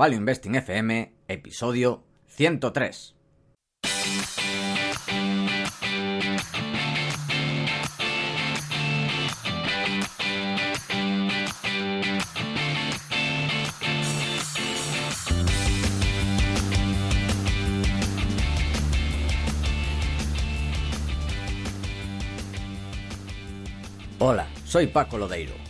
Value Investing FM, episodio 103. Hola, soy Paco Lodeiro.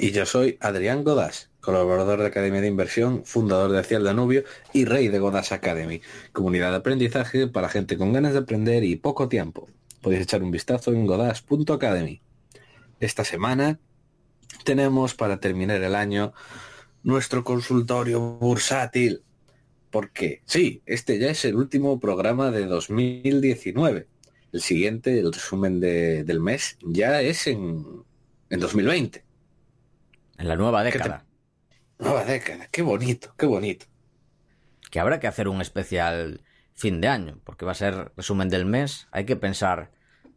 Y yo soy Adrián Godas, colaborador de Academia de Inversión, fundador de Hacia el Danubio y rey de Godas Academy, comunidad de aprendizaje para gente con ganas de aprender y poco tiempo. Podéis echar un vistazo en godas.academy. Esta semana tenemos para terminar el año nuestro consultorio bursátil. Porque sí, este ya es el último programa de 2019. El siguiente, el resumen de, del mes, ya es en, en 2020. En la nueva década. Nueva década, qué bonito, qué bonito. Que habrá que hacer un especial fin de año, porque va a ser resumen del mes. Hay que pensar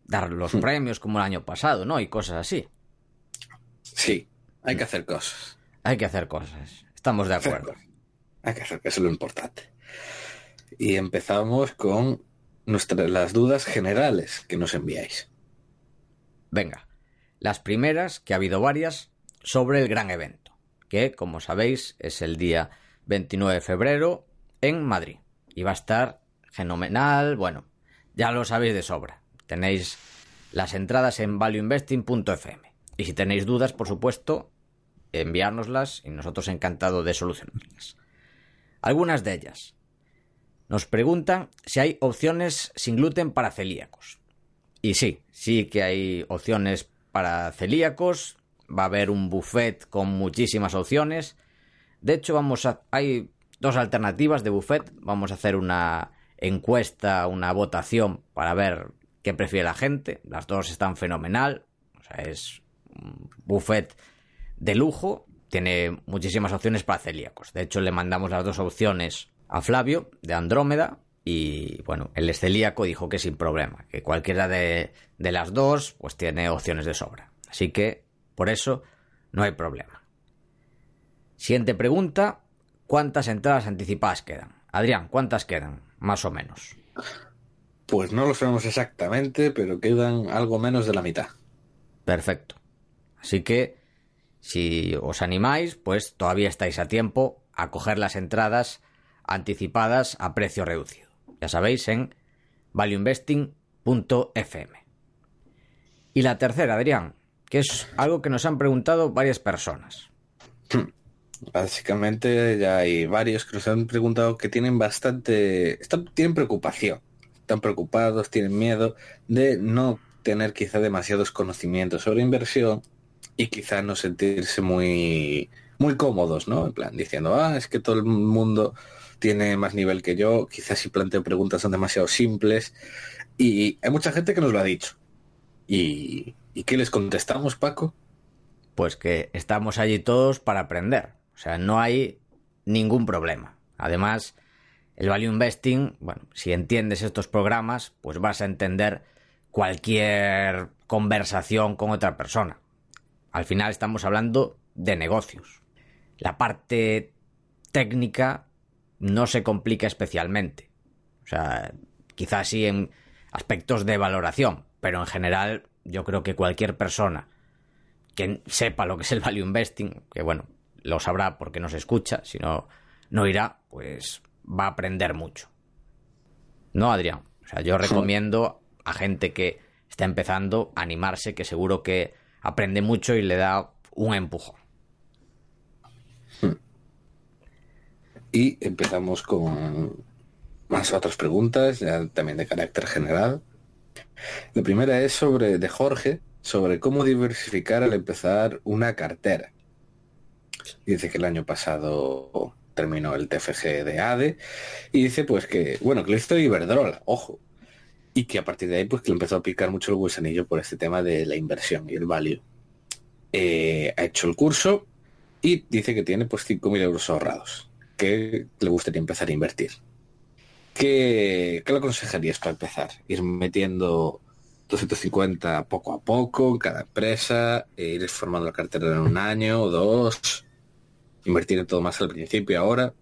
dar los premios como el año pasado, ¿no? Y cosas así. Sí, hay que hacer cosas. Hay que hacer cosas. Estamos de acuerdo. Hay que hacer, que eso es lo importante. Y empezamos con nuestras, las dudas generales que nos enviáis. Venga, las primeras, que ha habido varias, sobre el gran evento, que, como sabéis, es el día 29 de febrero en Madrid. Y va a estar fenomenal, bueno, ya lo sabéis de sobra. Tenéis las entradas en valueinvesting.fm. Y si tenéis dudas, por supuesto, enviárnoslas y nosotros encantados de solucionarlas. Algunas de ellas. Nos preguntan si hay opciones sin gluten para celíacos. Y sí, sí que hay opciones para celíacos. Va a haber un buffet con muchísimas opciones. De hecho, vamos a. hay dos alternativas de buffet. Vamos a hacer una encuesta, una votación para ver qué prefiere la gente. Las dos están fenomenal. O sea, es un buffet de lujo. Tiene muchísimas opciones para celíacos. De hecho, le mandamos las dos opciones a Flavio de Andrómeda. Y bueno, el celíaco dijo que sin problema, que cualquiera de, de las dos pues tiene opciones de sobra. Así que por eso no hay problema. Siguiente pregunta, ¿cuántas entradas anticipadas quedan? Adrián, ¿cuántas quedan? Más o menos. Pues no lo sabemos exactamente, pero quedan algo menos de la mitad. Perfecto. Así que si os animáis, pues todavía estáis a tiempo a coger las entradas anticipadas a precio reducido. Ya sabéis, en valueinvesting.fm. Y la tercera, Adrián, que es algo que nos han preguntado varias personas. Básicamente ya hay varios que nos han preguntado que tienen bastante, están, tienen preocupación, están preocupados, tienen miedo de no tener quizá demasiados conocimientos sobre inversión y quizá no sentirse muy, muy cómodos, ¿no? En plan, diciendo, ah, es que todo el mundo tiene más nivel que yo, quizás si planteo preguntas son demasiado simples y hay mucha gente que nos lo ha dicho. ¿Y, ¿y qué les contestamos, Paco? Pues que estamos allí todos para aprender. O sea, no hay ningún problema. Además, el value investing, bueno, si entiendes estos programas, pues vas a entender cualquier conversación con otra persona. Al final estamos hablando de negocios. La parte técnica no se complica especialmente. O sea, quizás sí en aspectos de valoración, pero en general yo creo que cualquier persona que sepa lo que es el value investing, que bueno, lo sabrá porque nos escucha, si no, no irá, pues va a aprender mucho. ¿No, Adrián? O sea, yo recomiendo a gente que está empezando a animarse, que seguro que aprende mucho y le da un empujón. Y empezamos con más otras preguntas, ya también de carácter general. La primera es sobre de Jorge, sobre cómo diversificar al empezar una cartera. Dice que el año pasado terminó el TFG de ADE y dice pues que, bueno, que le hizo Iberdrola, ojo, y que a partir de ahí pues que le empezó a picar mucho el gusanillo por este tema de la inversión y el value. Eh, ha hecho el curso y dice que tiene pues 5.000 euros ahorrados, que le gustaría empezar a invertir. ¿Qué, ¿Qué le aconsejarías para empezar? Ir metiendo 250 poco a poco en cada empresa, e ir formando la cartera en un año o dos, invertir en todo más al principio y ahora.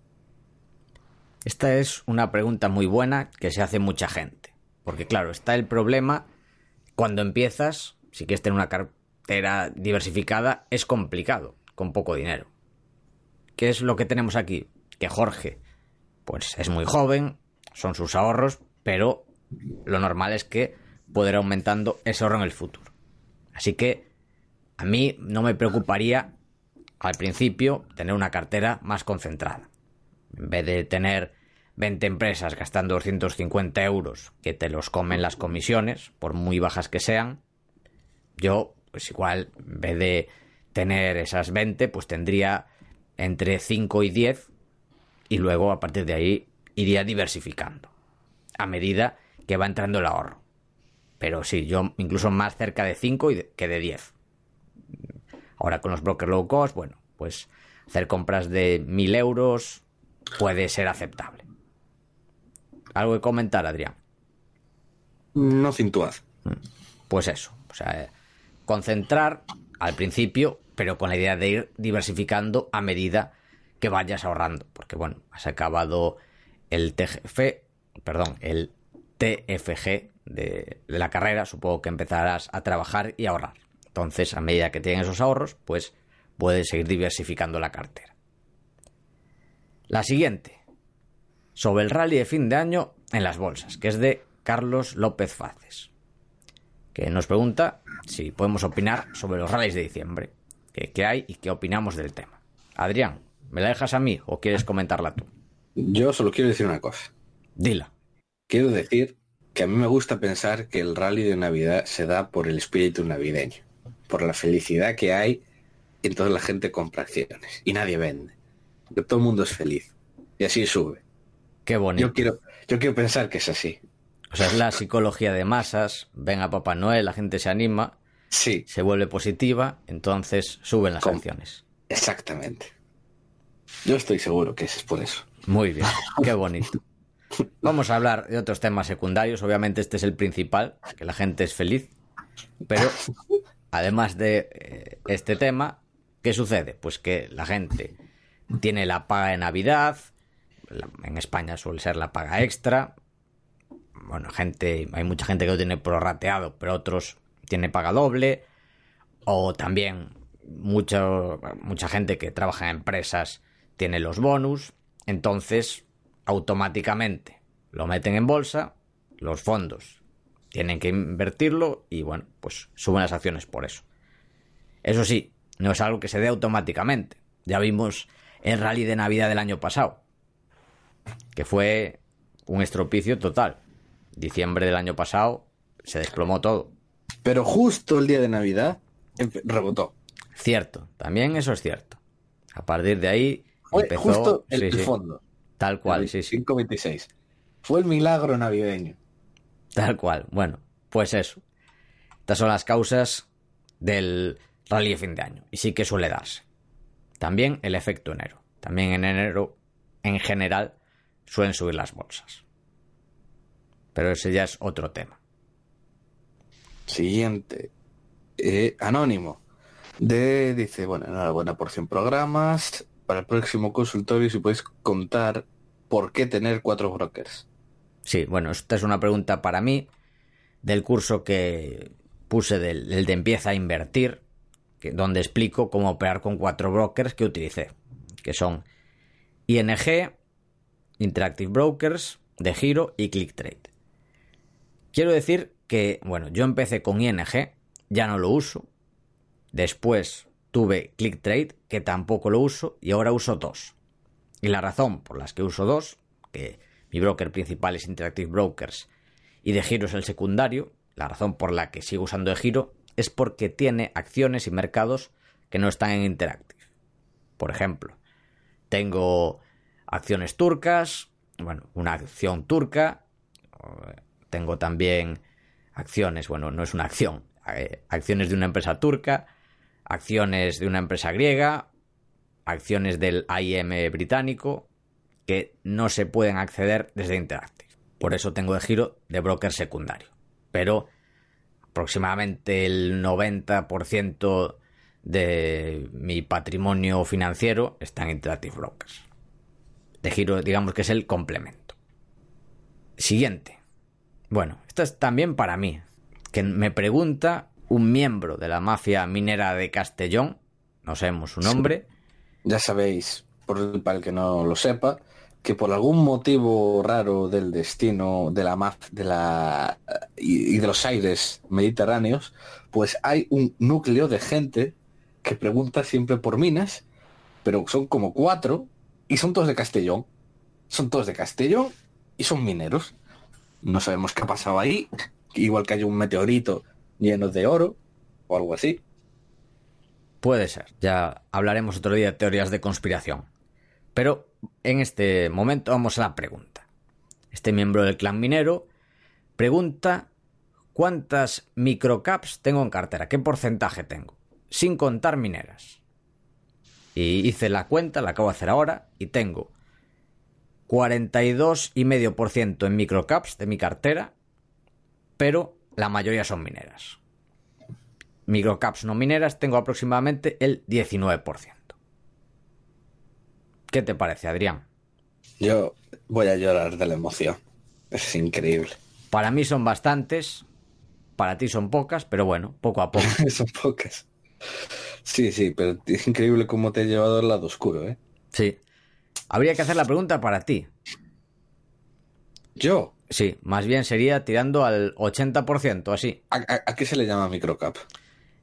Esta es una pregunta muy buena que se hace mucha gente. Porque claro, está el problema cuando empiezas, si quieres tener una cartera diversificada, es complicado, con poco dinero. ¿Qué es lo que tenemos aquí? Que Jorge, pues es muy joven, son sus ahorros, pero lo normal es que poder aumentando ese ahorro en el futuro. Así que a mí no me preocuparía al principio tener una cartera más concentrada. En vez de tener 20 empresas gastando 250 euros que te los comen las comisiones, por muy bajas que sean, yo, pues igual, en vez de tener esas 20, pues tendría entre 5 y 10 y luego a partir de ahí iría diversificando a medida que va entrando el ahorro. Pero sí, yo incluso más cerca de 5 que de 10. Ahora con los brokers low cost, bueno, pues hacer compras de 1000 euros puede ser aceptable. ¿Algo que comentar, Adrián? No cintuaz. Pues eso, o sea, concentrar al principio, pero con la idea de ir diversificando a medida que vayas ahorrando. Porque bueno, has acabado el TGF, perdón, el TFG de, la carrera, supongo que empezarás a trabajar y ahorrar. Entonces, a medida que tienes esos ahorros, pues puedes seguir diversificando la cartera. La siguiente, sobre el rally de fin de año en las bolsas, que es de Carlos López Faces, que nos pregunta si podemos opinar sobre los rallies de diciembre, qué hay y qué opinamos del tema. Adrián, ¿me la dejas a mí o quieres comentarla tú? Yo solo quiero decir una cosa. Dila. Quiero decir que a mí me gusta pensar que el rally de Navidad se da por el espíritu navideño, por la felicidad que hay y entonces la gente compra acciones y nadie vende. Que todo el mundo es feliz y así sube. Qué bonito. Yo quiero, yo quiero pensar que es así. O sea, es la psicología de masas, ven a Papá Noel, la gente se anima, sí. se vuelve positiva, entonces suben las acciones. Exactamente. Yo estoy seguro que es por eso. Muy bien, qué bonito. Vamos a hablar de otros temas secundarios. Obviamente este es el principal, que la gente es feliz. Pero además de eh, este tema, ¿qué sucede? Pues que la gente tiene la paga de Navidad. En España suele ser la paga extra. Bueno, gente, hay mucha gente que lo tiene prorrateado, pero otros tiene paga doble. O también mucho, mucha gente que trabaja en empresas tiene los bonus. Entonces, automáticamente lo meten en bolsa, los fondos tienen que invertirlo y bueno, pues suben las acciones por eso. Eso sí, no es algo que se dé automáticamente. Ya vimos el rally de Navidad del año pasado, que fue un estropicio total. Diciembre del año pasado se desplomó todo. Pero justo el día de Navidad rebotó. Cierto, también eso es cierto. A partir de ahí empezó justo el, fondo. Tal cual, sí, sí. 526. Fue el milagro navideño. Tal cual. Bueno, pues eso. Estas son las causas del rally de fin de año. Y sí que suele darse. También el efecto enero. También en enero, en general, suelen subir las bolsas. Pero ese ya es otro tema. Siguiente. Eh, anónimo. De, dice, bueno, enhorabuena por 100 programas para el próximo consultorio si podéis contar por qué tener cuatro brokers. Sí, bueno, esta es una pregunta para mí del curso que puse del, de empieza a invertir, donde explico cómo operar con cuatro brokers que utilicé, que son ING, Interactive Brokers, De Giro y ClickTrade. Quiero decir que, bueno, yo empecé con ING, ya no lo uso. Después tuve ClickTrade, que tampoco lo uso, y ahora uso dos. Y la razón por las que uso dos, que mi broker principal es Interactive Brokers y de giro es el secundario, la razón por la que sigo usando de giro es porque tiene acciones y mercados que no están en Interactive. Por ejemplo, tengo acciones turcas, bueno, una acción turca, tengo también acciones, bueno, no es una acción, eh, acciones de una empresa turca, acciones de una empresa griega, acciones del AIM británico, que no se pueden acceder desde Interactive. Por eso tengo el giro de broker secundario. Pero aproximadamente el 90% de mi patrimonio financiero está en Interactive Brokers. De giro, digamos que es el complemento. Siguiente. Bueno, esto es también para mí, que me pregunta un miembro de la mafia minera de Castellón, no sabemos su nombre. Ya sabéis, por para el que no lo sepa, que por algún motivo raro del destino de la maf de la y, de los aires mediterráneos, pues hay un núcleo de gente que pregunta siempre por minas, pero son como cuatro y son todos de Castellón. Son todos de Castellón y son mineros. No sabemos qué ha pasado ahí, igual que hay un meteorito lleno de oro o algo así. Puede ser, ya hablaremos otro día de teorías de conspiración. Pero en este momento vamos a la pregunta. Este miembro del clan minero pregunta cuántas microcaps tengo en cartera, qué porcentaje tengo, sin contar mineras. Y hice la cuenta, la acabo de hacer ahora, y tengo 42,5% en microcaps de mi cartera, pero la mayoría son mineras. Microcaps no mineras tengo aproximadamente el 19%. ¿Qué te parece, Adrián? Yo voy a llorar de la emoción. Es increíble. Para mí son bastantes, para ti son pocas, pero bueno, poco a poco. son pocas. Sí, sí, pero es increíble cómo te he llevado al lado oscuro, ¿eh? Sí. Habría que hacer la pregunta para ti. ¿Yo? Sí, más bien sería tirando al 80%, así. ¿A, qué se le llama microcap?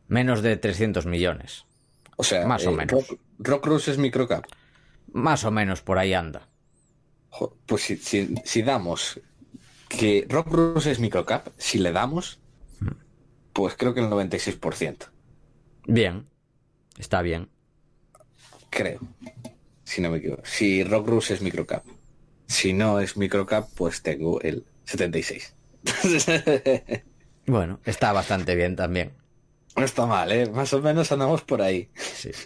Menos de 300 millones. O sea, más o eh, menos. Rock, es microcap. Más o menos por ahí anda. Pues si, damos que Rock Bruce es microcap, si le damos, pues creo que el 96%. Bien, está bien. Creo, si no me equivoco. Si Rock Bruce es microcap. Si no es microcap, pues tengo el 76. bueno, está bastante bien también. No está mal, ¿eh? Más o menos andamos por ahí. Sí.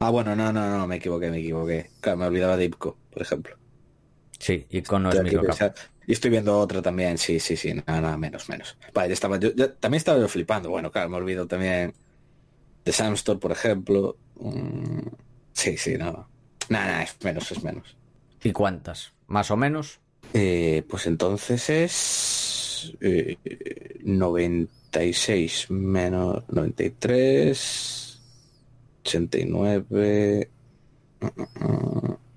Ah, bueno, no, no, no, me equivoqué, me equivoqué. Claro, me olvidaba de IPCO, por ejemplo. Sí, Icono es microcap. Y estoy viendo otra también, sí, sí, sí, nada, nada menos, menos. Vale, estaba, yo, también estaba yo flipando. Bueno, claro, me olvido también de Samstor, por ejemplo. Mm, sí, sí, no. Nada, nada, es menos, es menos. ¿Y cuántas? ¿Más o menos? Eh, pues entonces es 96 eh, menos 93 89.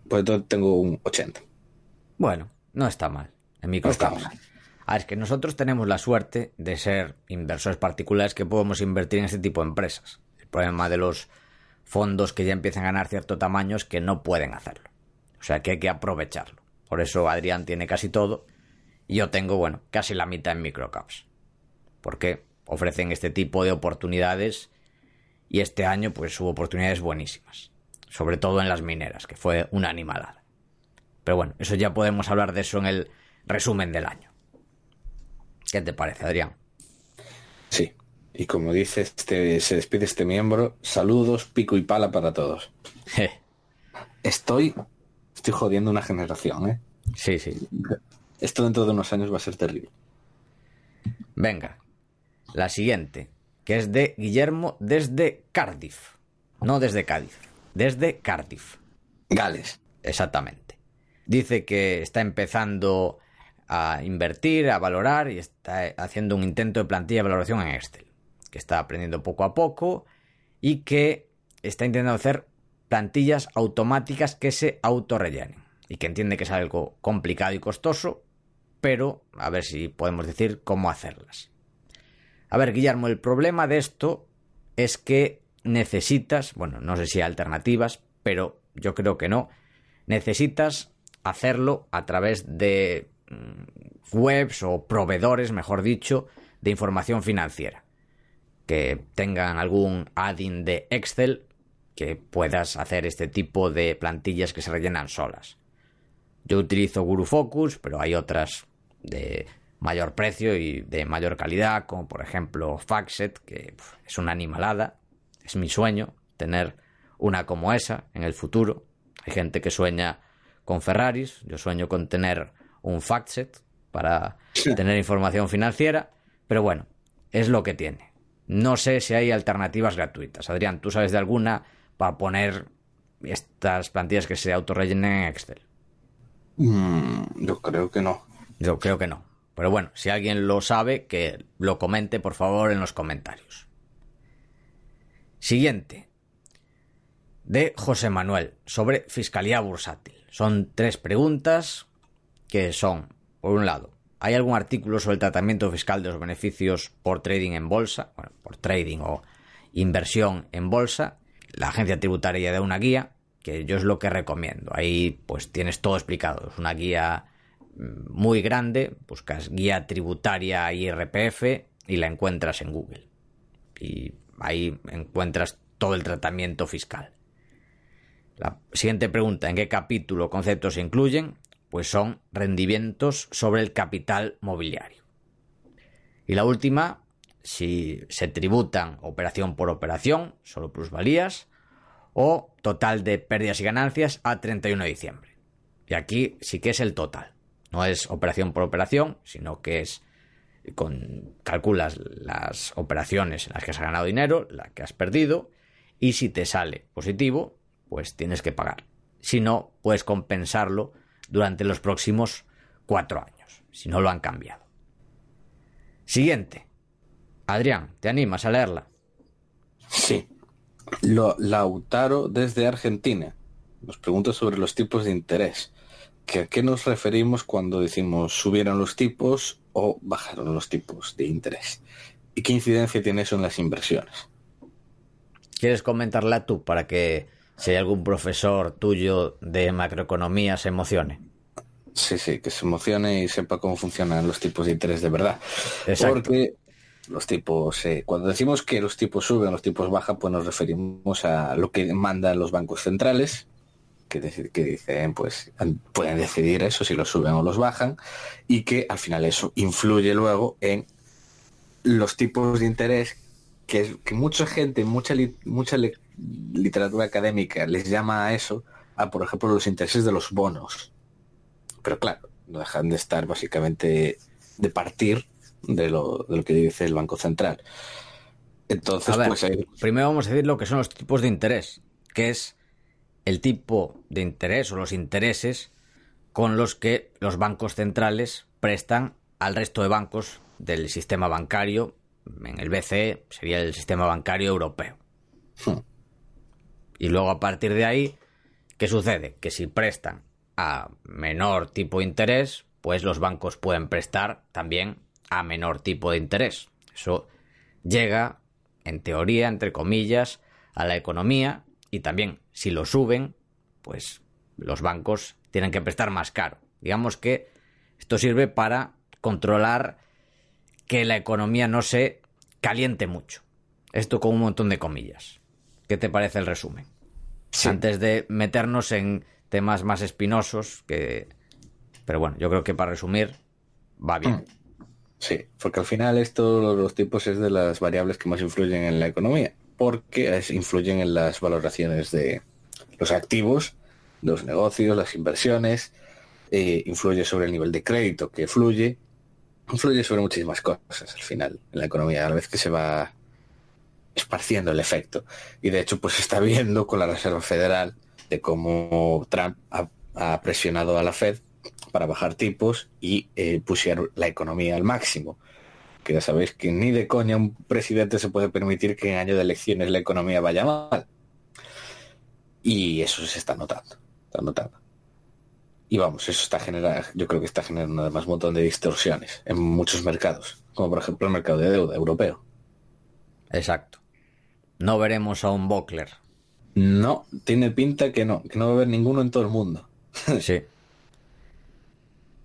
Pues entonces tengo un 80. Bueno, no está mal. En mi no Ah, es que nosotros tenemos la suerte de ser inversores particulares que podemos invertir en este tipo de empresas. El problema de los fondos que ya empiezan a ganar cierto tamaño que no pueden hacerlo. O sea que hay que aprovecharlo. Por eso Adrián tiene casi todo y yo tengo, bueno, casi la mitad en microcaps. Porque ofrecen este tipo de oportunidades y este año pues hubo oportunidades buenísimas, sobre todo en las mineras, que fue una animalada. Pero bueno, eso ya podemos hablar de eso en el resumen del año. ¿Qué te parece, Adrián? Sí, y como dice, este, se despide este miembro, saludos, pico y pala para todos. Estoy, estoy jodiendo una generación, ¿eh? Sí, sí. Esto dentro de unos años va a ser terrible. Venga, la siguiente que es de Guillermo desde Cardiff. No desde Cádiz, desde Cardiff. Gales. Exactamente. Dice que está empezando a invertir, a valorar y está haciendo un intento de plantilla de valoración en Excel. Que está aprendiendo poco a poco y que está intentando hacer plantillas automáticas que se autorrellenen. Y que entiende que es algo complicado y costoso, pero a ver si podemos decir cómo hacerlas. A ver, Guillermo, el problema de esto es que necesitas, bueno, no sé si hay alternativas, pero yo creo que no, necesitas hacerlo a través de mm, webs o proveedores, mejor dicho, de información financiera, que tengan algún add-in de Excel que puedas hacer este tipo de plantillas que se rellenan solas. Yo utilizo Guru Focus, pero hay otras de mayor precio y de mayor calidad, como por ejemplo Faxet, que es una animalada. Es mi sueño tener una como esa en el futuro. Hay gente que sueña con Ferraris, yo sueño con tener un Faxet para tener información financiera, pero bueno, es lo que tiene. No sé si hay alternativas gratuitas. Adrián, ¿tú sabes de alguna para poner estas plantillas que se autorrellenen en Excel? Mm, yo creo que no. Yo creo que no. Pero bueno, si alguien lo sabe, que lo comente por favor en los comentarios. Siguiente. De José Manuel, sobre fiscalía bursátil. Son tres preguntas que son, por un lado, ¿hay algún artículo sobre el tratamiento fiscal de los beneficios por trading en bolsa? Bueno, por trading o inversión en bolsa. La agencia tributaria da una guía, que yo es lo que recomiendo. Ahí pues tienes todo explicado. Es una guía muy grande, buscas guía tributaria IRPF y la encuentras en Google. Y ahí encuentras todo el tratamiento fiscal. La siguiente pregunta, ¿en qué capítulo conceptos se incluyen? Pues son rendimientos sobre el capital mobiliario. Y la última, si se tributan operación por operación, solo plusvalías, o total de pérdidas y ganancias a 31 de diciembre. Y aquí sí que es el total. No es operación por operación, sino que es con calculas las operaciones en las que has ganado dinero, la que has perdido, y si te sale positivo, pues tienes que pagar. Si no, puedes compensarlo durante los próximos cuatro años, si no lo han cambiado. Siguiente. Adrián, ¿te animas a leerla? Sí. Lo, Lautaro desde Argentina nos pregunta sobre los tipos de interés. ¿A qué nos referimos cuando decimos subieron los tipos o bajaron los tipos de interés? ¿Y qué incidencia tiene eso en las inversiones? ¿Quieres comentarla tú para que si hay algún profesor tuyo de macroeconomía se emocione? Sí, sí, que se emocione y sepa cómo funcionan los tipos de interés de verdad. Porque los tipos, eh, cuando decimos que los tipos suben, los tipos bajan, pues nos referimos a lo que mandan los bancos centrales, que, que dicen, pues pueden decidir eso, si los suben o los bajan, y que al final eso influye luego en los tipos de interés que, que mucha gente, mucha, mucha literatura académica les llama a eso, a por ejemplo los intereses de los bonos. Pero claro, no dejan de estar básicamente de partir de lo, de lo que dice el Banco Central. Entonces, pues primero vamos a decir lo que son los tipos de interés, que es el tipo de interés o los intereses con los que los bancos centrales prestan al resto de bancos del sistema bancario. En el BCE sería el sistema bancario europeo. Hmm. Y luego a partir de ahí, ¿qué sucede? Que si prestan a menor tipo de interés, pues los bancos pueden prestar también a menor tipo de interés. Eso llega, en teoría, entre comillas, a la economía y también si lo suben, pues los bancos tienen que prestar más caro. Digamos que esto sirve para controlar que la economía no se caliente mucho. Esto con un montón de comillas. ¿Qué te parece el resumen? Antes de meternos en temas más espinosos, que... Pero bueno, yo creo que para resumir va bien. Mm. Sí, porque al final esto, los tipos es de las variables que más influyen en la economía, porque influyen en las valoraciones de, los activos, los negocios, las inversiones, eh, influye sobre el nivel de crédito que fluye, influye sobre muchísimas cosas al final en la economía, a la vez que se va esparciendo el efecto. Y de hecho, pues está viendo con la Reserva Federal de cómo Trump ha, presionado a la Fed para bajar tipos y eh, pusieron la economía al máximo. Que ya sabéis que ni de coña un presidente se puede permitir que en año de elecciones la economía vaya mal. Y eso se está notando, está notando. Y vamos, eso está generando, yo creo que está generando además un montón de distorsiones en muchos mercados, como por ejemplo el mercado de deuda europeo. Exacto. No veremos a un Bockler. No, tiene pinta que no, que no va a haber ninguno en todo el mundo. sí.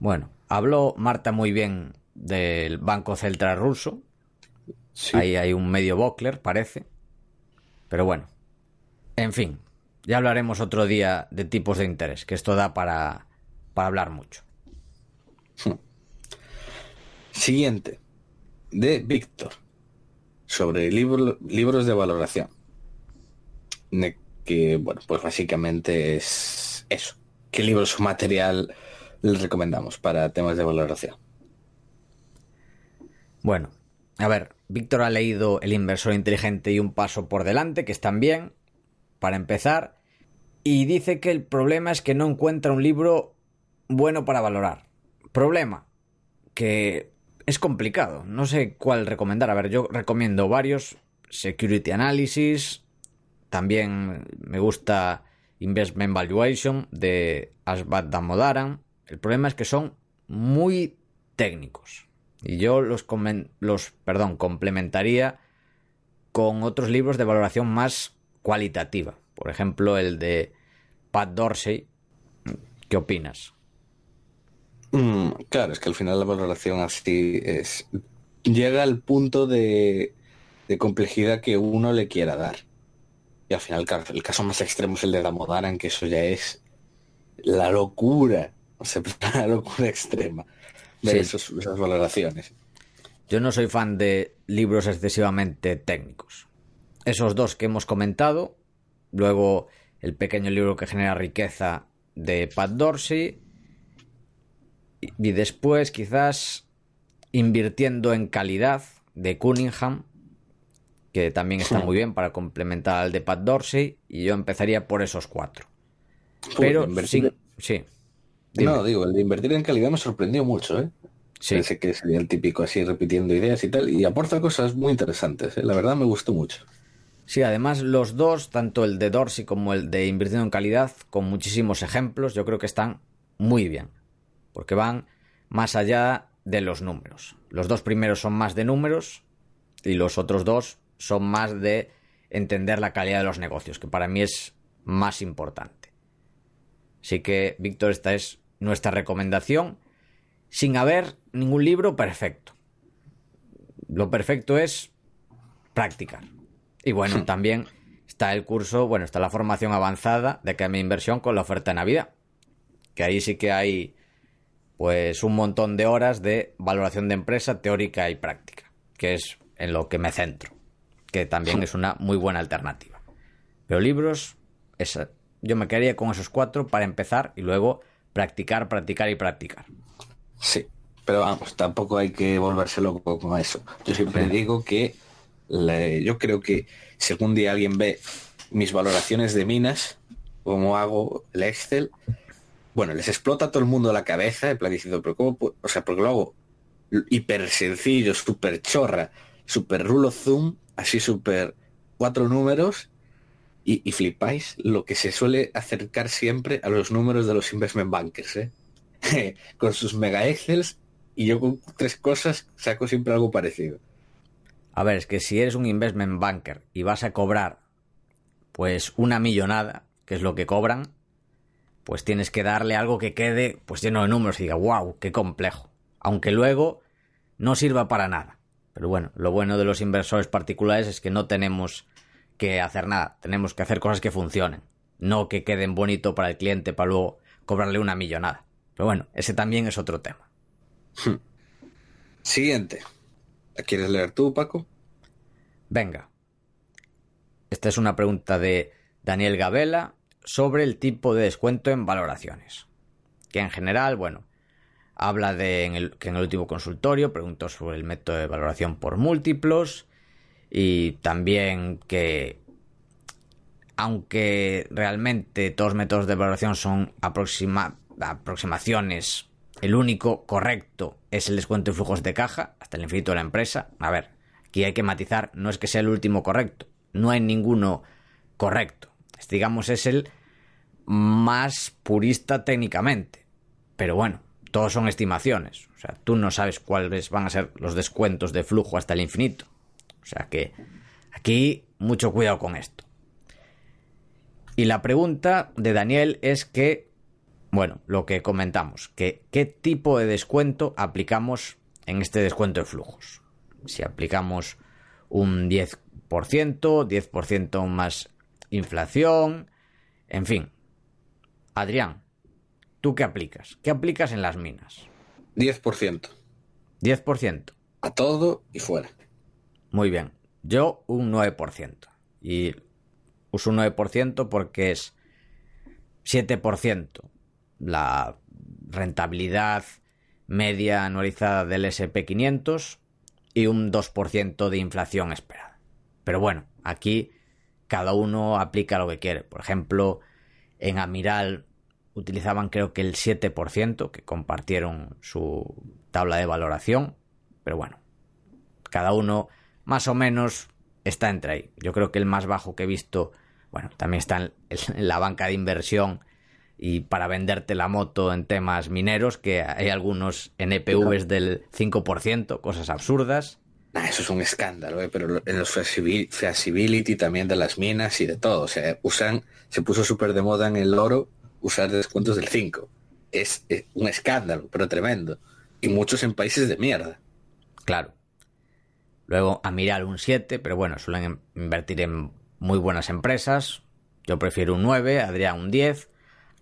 Bueno, habló Marta muy bien del Banco Central ruso. Ahí hay un medio Bockler, parece. Pero bueno. En fin, ya hablaremos otro día de tipos de interés, que esto da para para hablar mucho. Siguiente, de Víctor, sobre libros de valoración. Que, bueno, pues básicamente es eso. ¿Qué libros o material les recomendamos para temas de valoración? Bueno, a ver, Víctor ha leído El inversor inteligente y un paso por delante, que están bien, para empezar, y dice que el problema es que no encuentra un libro bueno para valorar. Problema, que es complicado, no sé cuál recomendar. A ver, yo recomiendo varios, Security Analysis, también me gusta Investment Valuation de Asbat Damodaran. El problema es que son muy técnicos. Y yo los, los perdón, complementaría con otros libros de valoración más cualitativa. Por ejemplo, el de Pat Dorsey. ¿Qué opinas? Mm, claro, es que al final la valoración así es. Llega al punto de, de complejidad que uno le quiera dar. Y al final, el caso más extremo es el de Damodaran, que eso ya es la locura. O sea, la locura extrema de esas valoraciones. Yo no soy fan de libros excesivamente técnicos. Esos dos que hemos comentado, luego el pequeño libro que genera riqueza de Pat Dorsey, y después quizás invirtiendo en calidad de Cunningham, que también está muy bien para complementar al de Pat Dorsey, y yo empezaría por esos cuatro. Pero sí. No, digo, el de invertir en calidad me sorprendió mucho, ¿eh? Sí. Pensé que sería el típico así repitiendo ideas y tal, y aporta cosas muy interesantes, ¿eh? la verdad me gustó mucho. Sí, además los dos, tanto el de Dorsey como el de invirtiendo en calidad, con muchísimos ejemplos, yo creo que están muy bien, porque van más allá de los números. Los dos primeros son más de números y los otros dos son más de entender la calidad de los negocios, que para mí es más importante. Así que, Víctor, esta es nuestra recomendación, sin haber ningún libro perfecto. Lo perfecto es practicar. Y bueno, también está el curso, bueno, está la formación avanzada de Academia Inversión con la oferta de Navidad. Que ahí sí que hay pues un montón de horas de valoración de empresa teórica y práctica, que es en lo que me centro que también es una muy buena alternativa. Pero libros, esa, yo me quedaría con esos cuatro para empezar y luego practicar, practicar y practicar. Sí, pero vamos, tampoco hay que volverse loco con eso. Yo siempre digo que yo creo que según día alguien ve mis valoraciones de minas, como hago el Excel, bueno, les explota a todo el mundo la cabeza, en plan diciendo, pero ¿cómo? O sea, porque lo hago hiper sencillo, súper chorra, súper rulo zoom, así súper cuatro números y, flipáis lo que se suele acercar siempre a los números de los investment bankers, ¿eh? con sus mega excels y yo con tres cosas saco siempre algo parecido. A ver, es que si eres un investment banker y vas a cobrar pues una millonada, que es lo que cobran, pues tienes que darle algo que quede pues lleno de números y diga, wow, qué complejo. Aunque luego no sirva para nada. Pero bueno, lo bueno de los inversores particulares es que no tenemos que hacer nada, tenemos que hacer cosas que funcionen, no que queden bonito para el cliente para luego cobrarle una millonada. Pero bueno, ese también es otro tema. Hmm. Siguiente. ¿La quieres leer tú, Paco? Venga. Esta es una pregunta de Daniel Gabela sobre el tipo de descuento en valoraciones. Que en general, bueno, Habla de que en el último consultorio preguntó sobre el método de valoración por múltiplos y también que aunque realmente todos los métodos de valoración son aproximaciones, el único correcto es el descuento de flujos de caja hasta el infinito de la empresa. A ver, aquí hay que matizar, no es que sea el último correcto, no hay ninguno correcto. digamos, es el más purista técnicamente. Pero bueno, todos son estimaciones. O sea, tú no sabes cuáles van a ser los descuentos de flujo hasta el infinito. O sea que aquí mucho cuidado con esto. Y la pregunta de Daniel es que, bueno, lo que comentamos, que qué tipo de descuento aplicamos en este descuento de flujos. Si aplicamos un 10%, 10% más inflación, en fin. Adrián, ¿tú qué aplicas? ¿Qué aplicas en las minas? 10%. 10%. A todo y fuera. Muy bien. Yo un 9%. Y uso un 9% porque es 7% la rentabilidad media anualizada del SP500 y un 2% de inflación esperada. Pero bueno, aquí cada uno aplica lo que quiere. Por ejemplo, en Amiral utilizaban creo que el 7%, que compartieron su tabla de valoración. Pero bueno, cada uno más o menos está entre ahí. Yo creo que el más bajo que he visto, bueno, también está en la banca de inversión y para venderte la moto en temas mineros, que hay algunos NPVs del 5%, cosas absurdas. eso es un escándalo, ¿eh? pero en los feasibility también de las minas y de todo. O sea, usan, se puso súper de moda en el oro usar descuentos del 5. Es, un escándalo, pero tremendo. Y muchos en países de mierda. Claro. Luego a mirar un 7, pero bueno, suelen invertir en muy buenas empresas. Yo prefiero un 9, Adrián un 10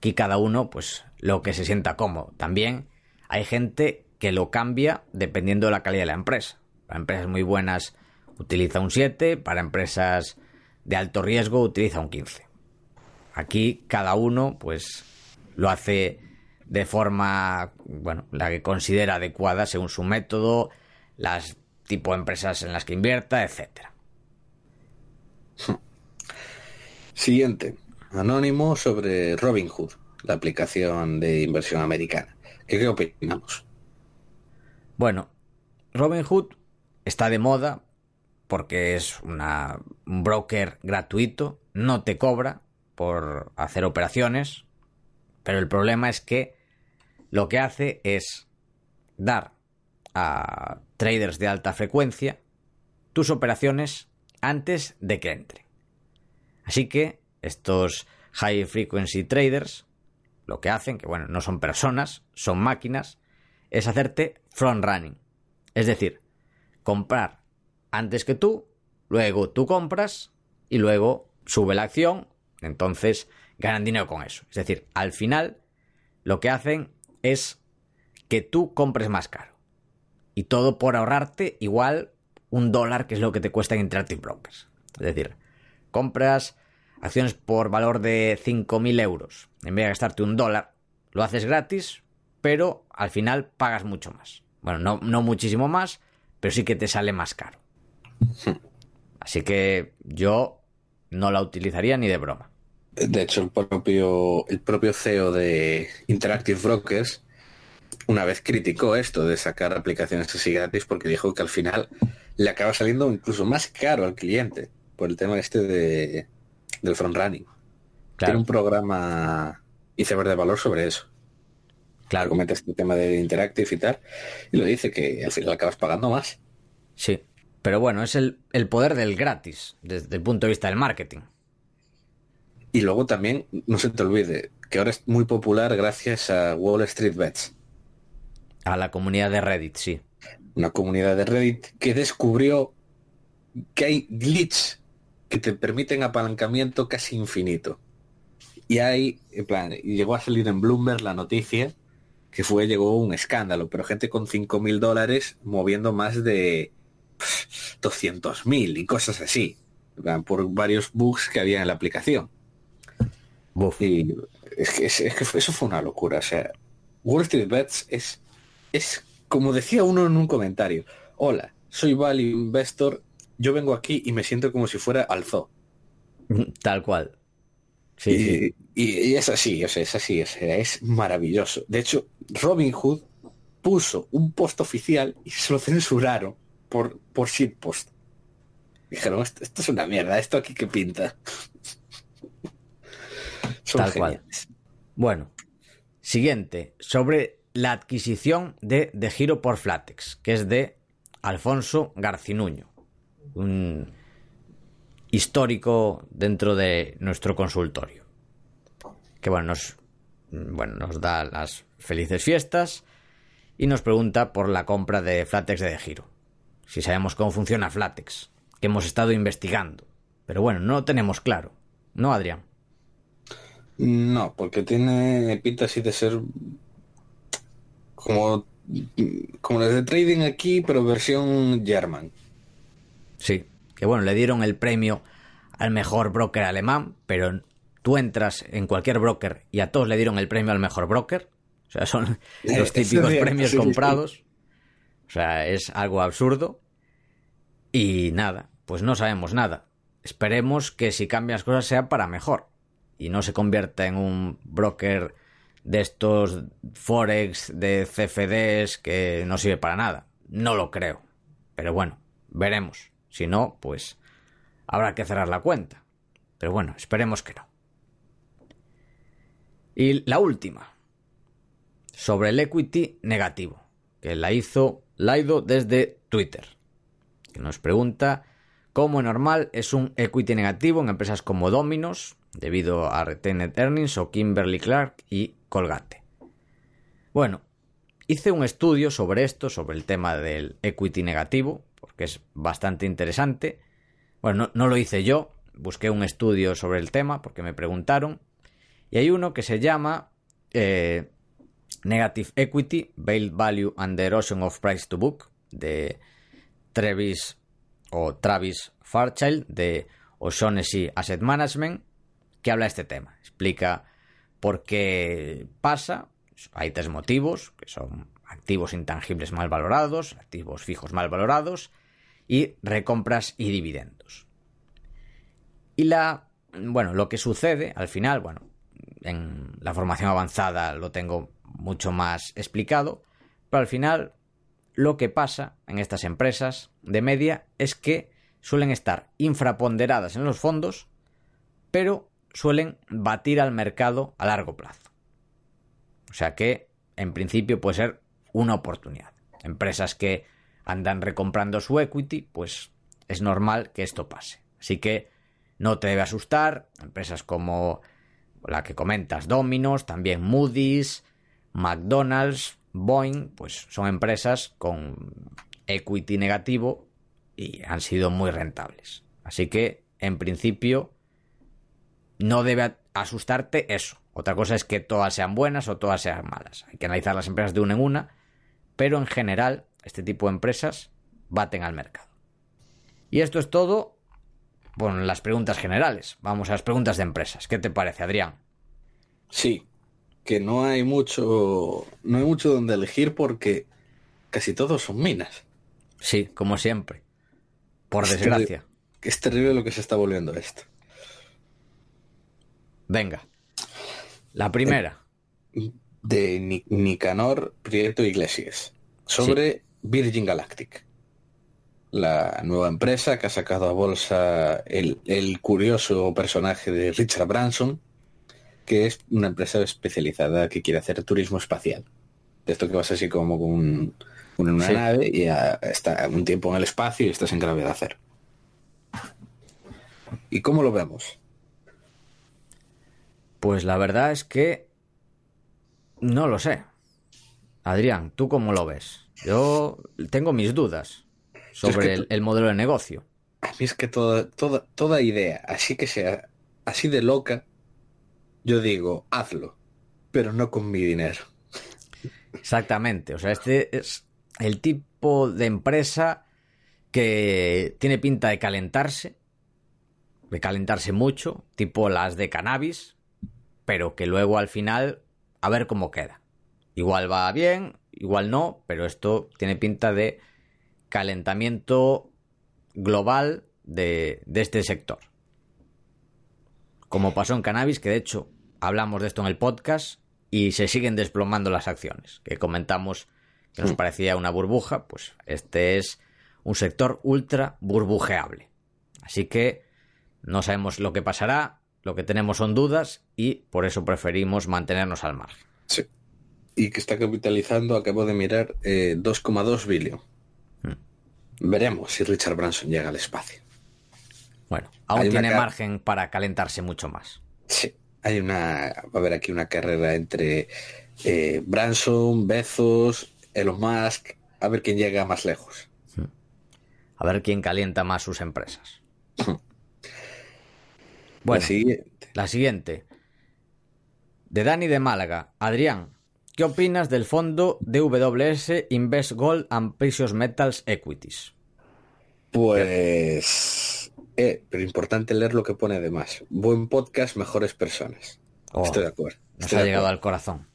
Aquí cada uno, pues lo que se sienta cómodo. También hay gente que lo cambia dependiendo de la calidad de la empresa. Para empresas muy buenas utiliza un 7, para empresas de alto riesgo utiliza un 15. Aquí cada uno, pues lo hace de forma, bueno, la que considera adecuada según su método, las tipo de empresas en las que invierta, etcétera. Siguiente. Anónimo sobre Robinhood, la aplicación de inversión americana. ¿Qué, qué opinamos? Bueno, Robinhood está de moda porque es una, un broker gratuito, no te cobra por hacer operaciones, pero el problema es que lo que hace es dar a traders de alta frecuencia tus operaciones antes de que entren. Así que estos high frequency traders lo que hacen, que bueno, no son personas, son máquinas, es hacerte front running. Es decir, comprar antes que tú, luego tú compras y luego sube la acción, entonces ganan dinero con eso. Es decir, al final lo que hacen es que tú compres más caro. Y todo por ahorrarte igual un dólar, que es lo que te cuesta en Interactive Brokers. Es decir, compras acciones por valor de 5.000 euros, en vez de gastarte un dólar, lo haces gratis, pero al final pagas mucho más. Bueno, no, no muchísimo más, pero sí que te sale más caro. Así que yo no la utilizaría ni de broma. De hecho, el propio, el propio CEO de Interactive Brokers una vez criticó esto de sacar aplicaciones así gratis porque dijo que al final le acaba saliendo incluso más caro al cliente por el tema este de, del front running. Tiene un programa iceberg de valor sobre eso. Claro. Comenta este tema de Interactive y tal, y lo dice que al final acabas pagando más. Sí, pero bueno, es el, el poder del gratis, desde el punto de vista del marketing. Y luego también, no se te olvide, que ahora es muy popular gracias a Wall Street Bets. A la comunidad de Reddit, sí. Una comunidad de Reddit que descubrió que hay glitch que te permiten apalancamiento casi infinito. Y hay, en plan, llegó a salir en Bloomberg la noticia que fue, llegó un escándalo, pero gente con 5 mil dólares moviendo más de 200 mil y cosas así, por varios bugs que había en la aplicación. Y es que, es, que, eso fue una locura. O sea, Wall Street Bets es, es como decía uno en un comentario. Hola, soy Value Investor yo vengo aquí y me siento como si fuera al zoo. Tal cual. Sí, y, es así, o sea, es así, o sea, es maravilloso. De hecho, Robin Hood puso un post oficial y se lo censuraron por, por shitpost. Dijeron, esto, es una mierda, esto aquí que pinta. Tal cual. Bueno, siguiente, sobre la adquisición de De Giro por Flatex, que es de Alfonso Garcinuño un histórico dentro de nuestro consultorio. Que bueno, nos, bueno, nos da las felices fiestas y nos pregunta por la compra de Flatex de Giro. Si sabemos cómo funciona Flatex, que hemos estado investigando. Pero bueno, no lo tenemos claro. ¿No, Adrián? No, porque tiene pinta así de ser como, como las de trading aquí, pero versión German. Sí, que bueno, le dieron el premio al mejor broker alemán, pero tú entras en cualquier broker y a todos le dieron el premio al mejor broker. O sea, son los típicos premios comprados. O sea, es algo absurdo. Y nada, pues no sabemos nada. Esperemos que si cambian las cosas sea para mejor y no se convierta en un broker de estos Forex, de CFDs que no sirve para nada. No lo creo. Pero bueno, veremos. Si no, pues habrá que cerrar la cuenta. Pero bueno, esperemos que no. Y la última, sobre el equity negativo, que la hizo Laido desde Twitter, que nos pregunta cómo normal es un equity negativo en empresas como Dominos, debido a Retained Earnings o Kimberly Clark y Colgate. Bueno, hice un estudio sobre esto, sobre el tema del equity negativo, porque es bastante interesante. Bueno, no, lo hice yo, busqué un estudio sobre el tema porque me preguntaron. Y hay uno que se llama eh, Negative Equity, Bailed Value and the Erosion of Price to Book, de Travis o Travis Fairchild de O'Shaughnessy Asset Management que habla de este tema. Explica por qué pasa. Hay tres motivos, que son activos intangibles mal valorados, activos fijos mal valorados y recompras y dividendos. Y la bueno, lo que sucede al final, bueno, en la formación avanzada lo tengo mucho más explicado, pero al final lo que pasa en estas empresas de media es que suelen estar infraponderadas en los fondos, pero suelen batir al mercado a largo plazo. O sea que, en principio, puede ser una oportunidad. Empresas que andan recomprando su equity, pues es normal que esto pase. Así que no te debe asustar. Empresas como la que comentas, Domino's, también Moody's, McDonald's, Boeing, pues son empresas con equity negativo y han sido muy rentables. Así que, en principio, no debe asustarte eso. Otra cosa es que todas sean buenas o todas sean malas. Hay que analizar las empresas de una en una, pero en general este tipo de empresas baten al mercado. Y esto es todo bueno, las preguntas generales. Vamos a las preguntas de empresas. ¿Qué te parece, Adrián? Sí, que no hay mucho no hay mucho donde elegir porque casi todos son minas. Sí, como siempre. Por desgracia. es terrible lo que se está volviendo esto. Venga. La primera. De Nicanor Prieto Iglesias. Sobre Virgin Galactic. La nueva empresa que ha sacado a bolsa el, curioso personaje de Richard Branson, que es una empresa especializada que quiere hacer turismo espacial. De esto que vas así como con una nave y está un tiempo en el espacio y estás en gravedad cero. ¿Y cómo lo vemos? Pues la verdad es que no lo sé. Adrián, ¿tú cómo lo ves? Yo tengo mis dudas sobre el, modelo de negocio. A mí es que toda, toda, toda idea, así que sea así de loca, yo digo, hazlo, pero no con mi dinero. Exactamente. O sea, este es el tipo de empresa que tiene pinta de calentarse, de calentarse mucho, tipo las de cannabis, pero que luego al final a ver cómo queda. Igual va bien, igual no, pero esto tiene pinta de calentamiento global de, este sector. Como pasó en cannabis, que de hecho hablamos de esto en el podcast y se siguen desplomando las acciones, que comentamos que nos parecía una burbuja, pues este es un sector ultra burbujeable. Así que no sabemos lo que pasará, lo que tenemos son dudas y por eso preferimos mantenernos al margen. Sí. Y que está capitalizando, acabo de mirar, 2,2 eh, billón. Hmm. Veremos si Richard Branson llega al espacio. Bueno, aún tiene margen para calentarse mucho más. Sí, hay una. Va a haber aquí una carrera entre eh, Branson, Bezos, Elon Musk, a ver quién llega más lejos. Hmm. A ver quién calienta más sus empresas. Bueno, la siguiente. De Dani de Málaga. Adrián, ¿qué opinas del fondo DWS Invest Gold and Precious Metals Equities? Pues... Eh, pero importante leer lo que pone además. Buen podcast, mejores personas. Oh, Estoy de acuerdo. Nos Estoy ha llegado acuerdo. al corazón.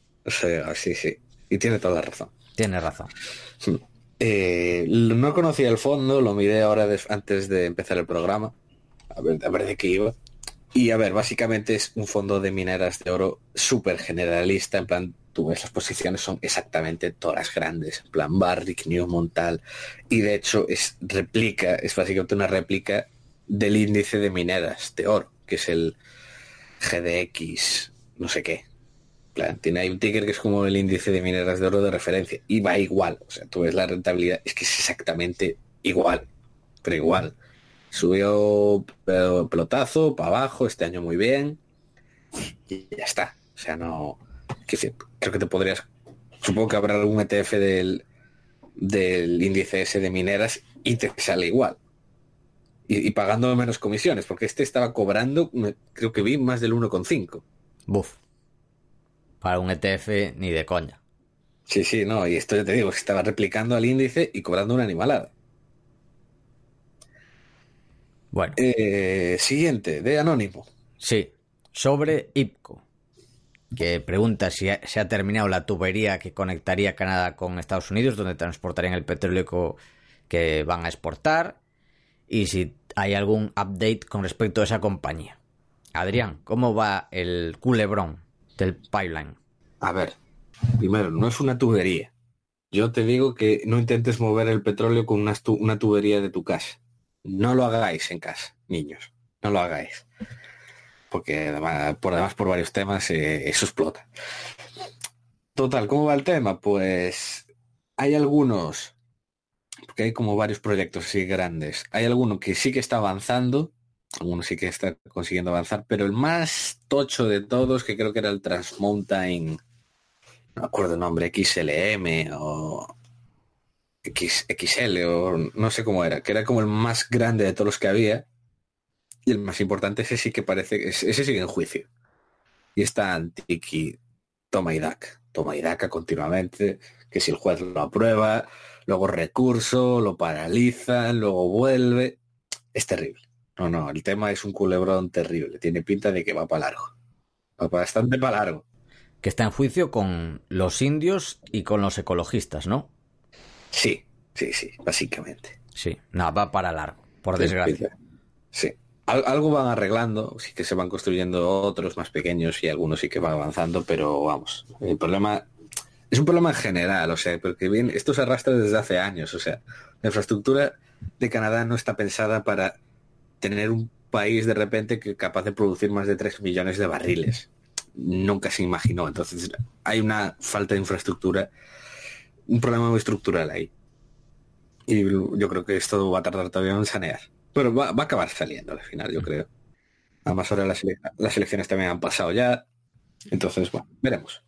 Sí, sí. Y tiene toda la razón. Tiene razón. Eh, no conocía el fondo, lo miré ahora antes de empezar el programa. A ver, a ver de qué iba. Y a ver, básicamente es un fondo de mineras de oro súper generalista. En plan, tú ves las posiciones son exactamente todas grandes. En plan, Barrick, Newmont, tal. Y de hecho es réplica, es básicamente una réplica del índice de mineras de oro, que es el GDX, no sé qué. Plan, tiene ahí un ticker que es como el índice de mineras de oro de referencia y va igual. O sea, tú ves la rentabilidad, es que es exactamente igual, pero igual. Subió pero pelotazo para abajo, este año muy bien y ya está. O sea, no. decir, creo que te podrías. Supongo que habrá algún ETF del, del índice ese de mineras y te sale igual. Y, y pagando menos comisiones, porque este estaba cobrando, creo que vi más del 1,5. Buf. Para un ETF ni de coña. Sí, sí, no, y esto ya te digo, estaba replicando al índice y cobrando una animalada. Bueno, Eh, siguiente, de Anónimo. sí. Sobre IPCO. Que pregunta si ha- se ha terminado la tubería que conectaría Canadá con Estados Unidos, donde transportarían el petróleo que van a exportar. Y si hay algún update con respecto a esa compañía. Adrián, ¿cómo va el culebrón del pipeline? A ver, primero, no es una tubería. Yo te digo que no intentes mover el petróleo con una, tu- una tubería de tu casa. No lo hagáis en casa, niños. No lo hagáis. Porque además, por además por varios temas eh, eso explota. Total, ¿cómo va el tema? Pues hay algunos, porque hay como varios proyectos así grandes. Hay alguno que sí que está avanzando, alguno sí que está consiguiendo avanzar, pero el más tocho de todos, que creo que era el Transmountain, no me acuerdo el nombre, XLM o X, XL o no sé cómo era, que era como el más grande de todos los que había. Y el más importante, ese sí que parece, ese sigue en juicio. Y está Antiki, toma y daca, toma y daca continuamente, que si el juez lo aprueba, luego recurso, lo paralizan, luego vuelve. Es terrible. No, no, el tema es un culebrón terrible. Tiene pinta de que va para largo. Va bastante para largo. Que está en juicio con los indios y con los ecologistas, ¿no? Sí, sí, sí, básicamente. Sí, no, va para largo, por desgracia. Sí. Al- algo van arreglando, sí que se van construyendo otros más pequeños y algunos sí que van avanzando, pero vamos, el problema es un problema en general, o sea, porque bien, esto se arrastra desde hace años, o sea, la infraestructura de Canadá no está pensada para tener un país de repente que capaz de producir más de 3 millones de barriles. Nunca se imaginó, entonces hay una falta de infraestructura, un problema muy estructural ahí. Y yo creo que esto va a tardar todavía en sanear. Pero va, va a acabar saliendo al final, yo creo. Además ahora las, las elecciones también han pasado ya. Entonces, bueno, veremos.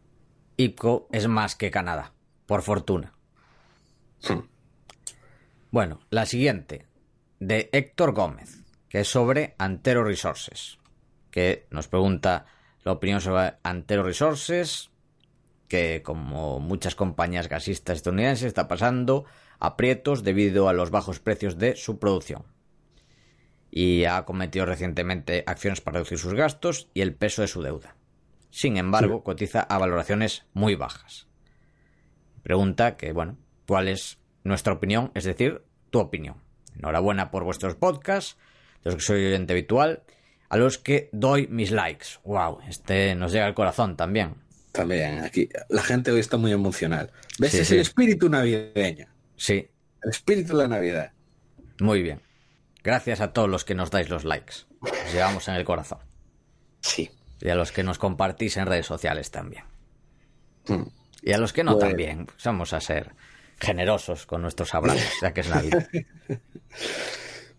IPCO es más que Canadá, por fortuna. Hmm. Bueno, la siguiente, de Héctor Gómez, que es sobre Antero Resources, que nos pregunta la opinión sobre Antero Resources, que como muchas compañías gasistas estadounidenses está pasando aprietos debido a los bajos precios de su producción. Y ha cometido recientemente acciones para reducir sus gastos y el peso de su deuda. Sin embargo, cotiza a valoraciones muy bajas. Pregunta que, bueno, ¿cuál es nuestra opinión? Es decir, tu opinión. Enhorabuena por vuestros podcasts, de los que soy oyente habitual, a los que doy mis likes. ¡Wow! Este nos llega al corazón también. También aquí. La gente hoy está muy emocional. ¿Ves? Sí, es sí. el espíritu navideño. Sí, El espíritu de la Navidad. muy bien. Gracias a todos los que nos dais los likes. Os llevamos en el corazón. Sí. Y a los que nos compartís en redes sociales también. Hmm. Y a los que no Pues- también. Vamos a ser generosos con nuestros abrazos, ya que es Navidad.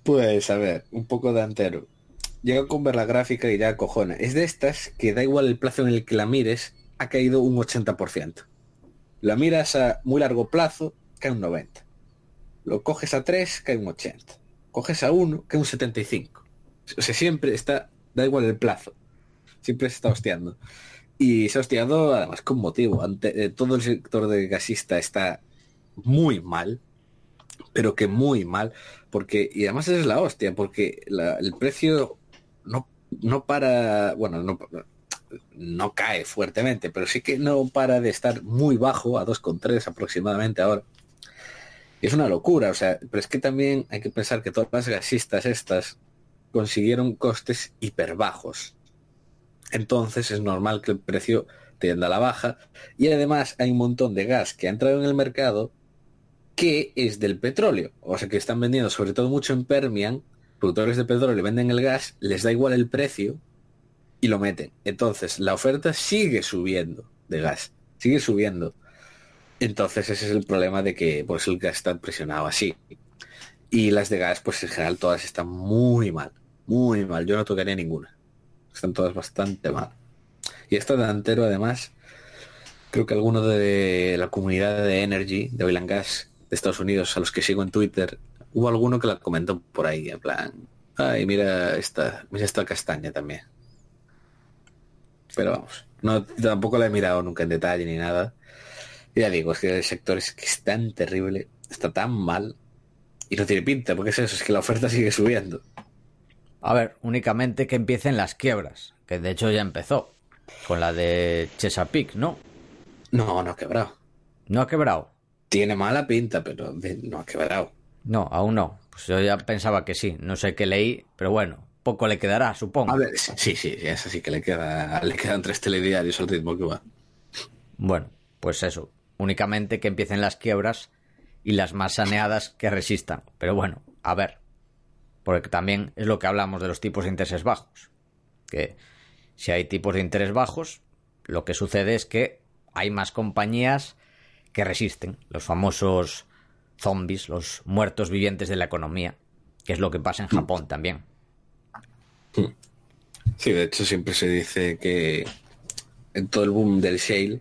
Pues a ver, un poco de antero. Llega con ver la gráfica y ya cojona. Es de estas que da igual el plazo en el que la mires, ha caído un 80%. La miras a muy largo plazo, cae un 90. Lo coges a 3, cae un 80. Coges a 1, cae un 75. O sea, siempre está, da igual el plazo. Siempre se está hostiando. Y se ha hostiado además con motivo. Ante, eh, todo el sector de gasista está muy mal, pero que muy mal, porque, y además es la hostia, porque la, el precio no, no para, bueno, no, no cae fuertemente, pero sí que no para de estar muy bajo, a 2,3 aproximadamente ahora. Es una locura, o sea, pero es que también hay que pensar que todas las gasistas estas consiguieron costes hiper bajos. Entonces es normal que el precio tienda a la baja. Y además hay un montón de gas que ha entrado en el mercado que es del petróleo. O sea que están vendiendo sobre todo mucho en Permian. Productores de petróleo venden el gas, les da igual el precio y lo meten. Entonces la oferta sigue subiendo de gas. Sigue subiendo. Entonces ese es el problema de que pues el gas está presionado así. Y las de gas, pues en general todas están muy mal. Muy mal. Yo no tocaría ninguna. Están todas bastante mal. Y esta delantero además, creo que alguno de la comunidad de Energy, de Oil and Gas de Estados Unidos, a los que sigo en Twitter, hubo alguno que la comentó por ahí, en plan, ay, mira esta, mira esta castaña también. Pero vamos, no, tampoco la he mirado nunca en detalle ni nada. Y ya digo, es que el sector es que es tan terrible, está tan mal, y no tiene pinta, porque es eso, es que la oferta sigue subiendo. A ver, únicamente que empiecen las quiebras, que de hecho ya empezó, con la de Chesapeake, ¿no? No, no ha quebrado. ¿No ha quebrado? Tiene mala pinta, pero no ha quebrado. No, aún no. Pues yo ya pensaba que sí. No sé qué leí, pero bueno, poco le quedará, supongo. A ver, sí, sí, es así que le queda, le quedan tres telediarios al ritmo que va. Bueno, pues eso. Únicamente que empiecen las quiebras y las más saneadas que resistan. Pero bueno, a ver porque también es lo que hablamos de los tipos de intereses bajos. Que si hay tipos de interés bajos, lo que sucede es que hay más compañías que resisten, los famosos zombies, los muertos vivientes de la economía, que es lo que pasa en mm. Japón también. Sí, de hecho siempre se dice que en todo el boom del shale,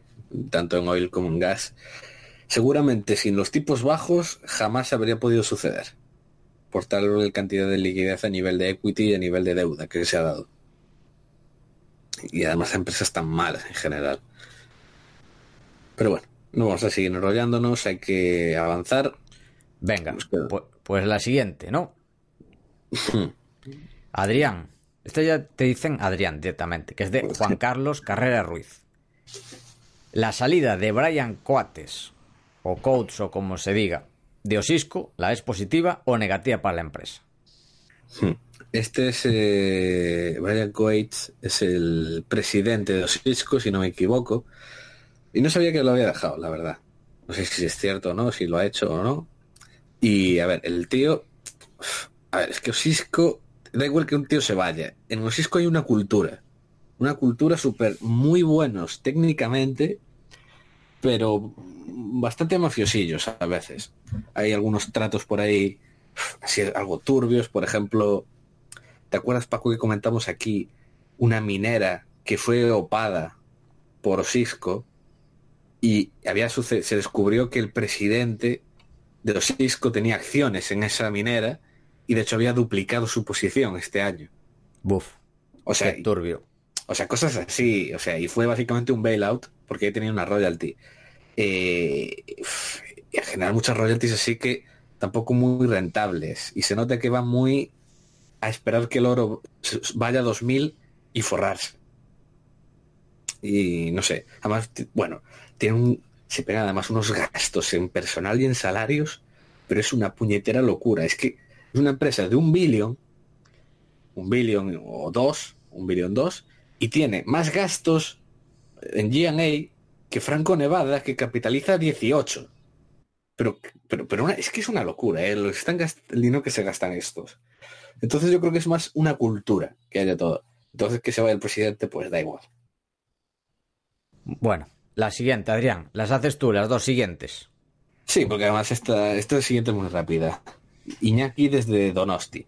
tanto en oil como en gas, seguramente sin los tipos bajos jamás habría podido suceder por tal cantidad de liquidez a nivel de equity y a nivel de deuda que se ha dado. Y además empresas tan malas en general. Pero bueno, no vamos a seguir enrollándonos, hay que avanzar. Venga, pues, pues, la siguiente, ¿no? Adrián. Esto ya te dicen Adrián directamente, que es de Juan Carlos Carrera Ruiz. La salida de Brian Coates, o Coates o como se diga, de Osisco, ¿la es positiva o negativa para la empresa? Este es eh, Brian Coates, es el presidente de Osisco, si no me equivoco, y no sabía que lo había dejado, la verdad. No sé si es cierto o no, si lo ha hecho o no. Y a ver, el tío, a ver, es que Osisco, da igual que un tío se vaya, en Osisco hay una cultura, una cultura súper muy buenos técnicamente, pero bastante mafiosillos a veces. Hay algunos tratos por ahí, así algo turbios, por ejemplo, ¿te acuerdas Paco que comentamos aquí una minera que fue opada por Cisco y había se descubrió que el presidente de Osisco tenía acciones en esa minera y de hecho había duplicado su posición este año. Buf. O sea, turbio. O sea, cosas así, o sea, y fue básicamente un bailout porque tenía una royalty. Eh, y generar muchas royalties así que tampoco muy rentables. Y se nota que va muy a esperar que el oro vaya a 2000 y forrarse. Y no sé, además, bueno, tiene un, se pegan además unos gastos en personal y en salarios, pero es una puñetera locura. Es que es una empresa de un billón, un billón o dos, un billón dos, y tiene más gastos en GA que Franco Nevada, que capitaliza 18. Pero, pero, pero es que es una locura, ¿eh? están el dinero que se gastan estos. Entonces yo creo que es más una cultura que haya todo. Entonces que se vaya el presidente, pues da igual. Bueno, la siguiente, Adrián. Las haces tú, las dos siguientes. Sí, porque además esta, esta siguiente es muy rápida. Iñaki desde Donosti.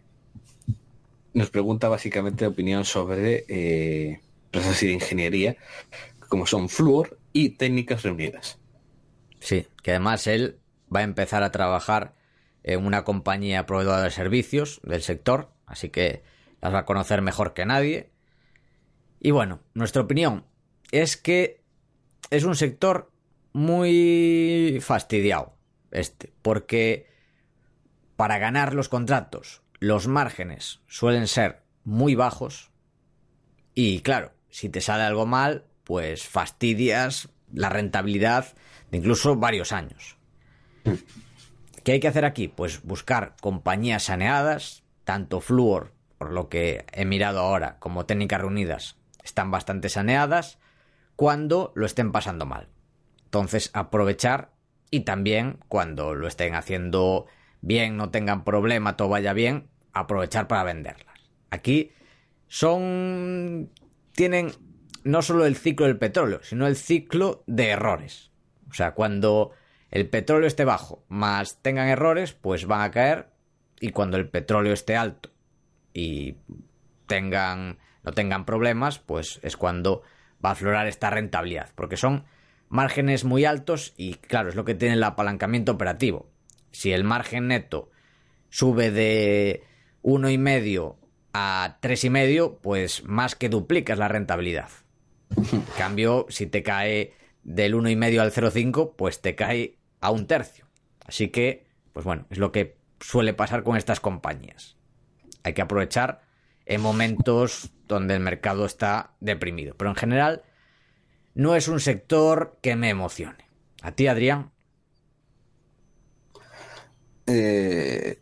Nos pregunta básicamente opinión sobre eh, de ingeniería, como son Fluor y técnicas reunidas. Sí, que además él va a empezar a trabajar en una compañía proveedora de servicios del sector, así que las va a conocer mejor que nadie. Y bueno, nuestra opinión es que es un sector muy fastidiado, este, porque para ganar los contratos los márgenes suelen ser muy bajos y claro, si te sale algo mal, pues fastidias la rentabilidad de incluso varios años. ¿Qué hay que hacer aquí? Pues buscar compañías saneadas, tanto Fluor, por lo que he mirado ahora, como Técnicas Reunidas, están bastante saneadas, cuando lo estén pasando mal. Entonces, aprovechar y también cuando lo estén haciendo bien, no tengan problema, todo vaya bien, aprovechar para venderlas. Aquí son tienen no solo el ciclo del petróleo, sino el ciclo de errores. O sea, cuando el petróleo esté bajo, más tengan errores, pues van a caer. Y cuando el petróleo esté alto y tengan, no tengan problemas, pues es cuando va a aflorar esta rentabilidad. Porque son márgenes muy altos y claro, es lo que tiene el apalancamiento operativo. Si el margen neto sube de uno y medio a tres y medio, pues más que duplicas la rentabilidad. En cambio, si te cae del uno y medio al 0,5, pues te cae a un tercio. Así que, pues bueno, es lo que suele pasar con estas compañías. Hay que aprovechar en momentos donde el mercado está deprimido. Pero en general, no es un sector que me emocione. ¿A ti, Adrián? Eh,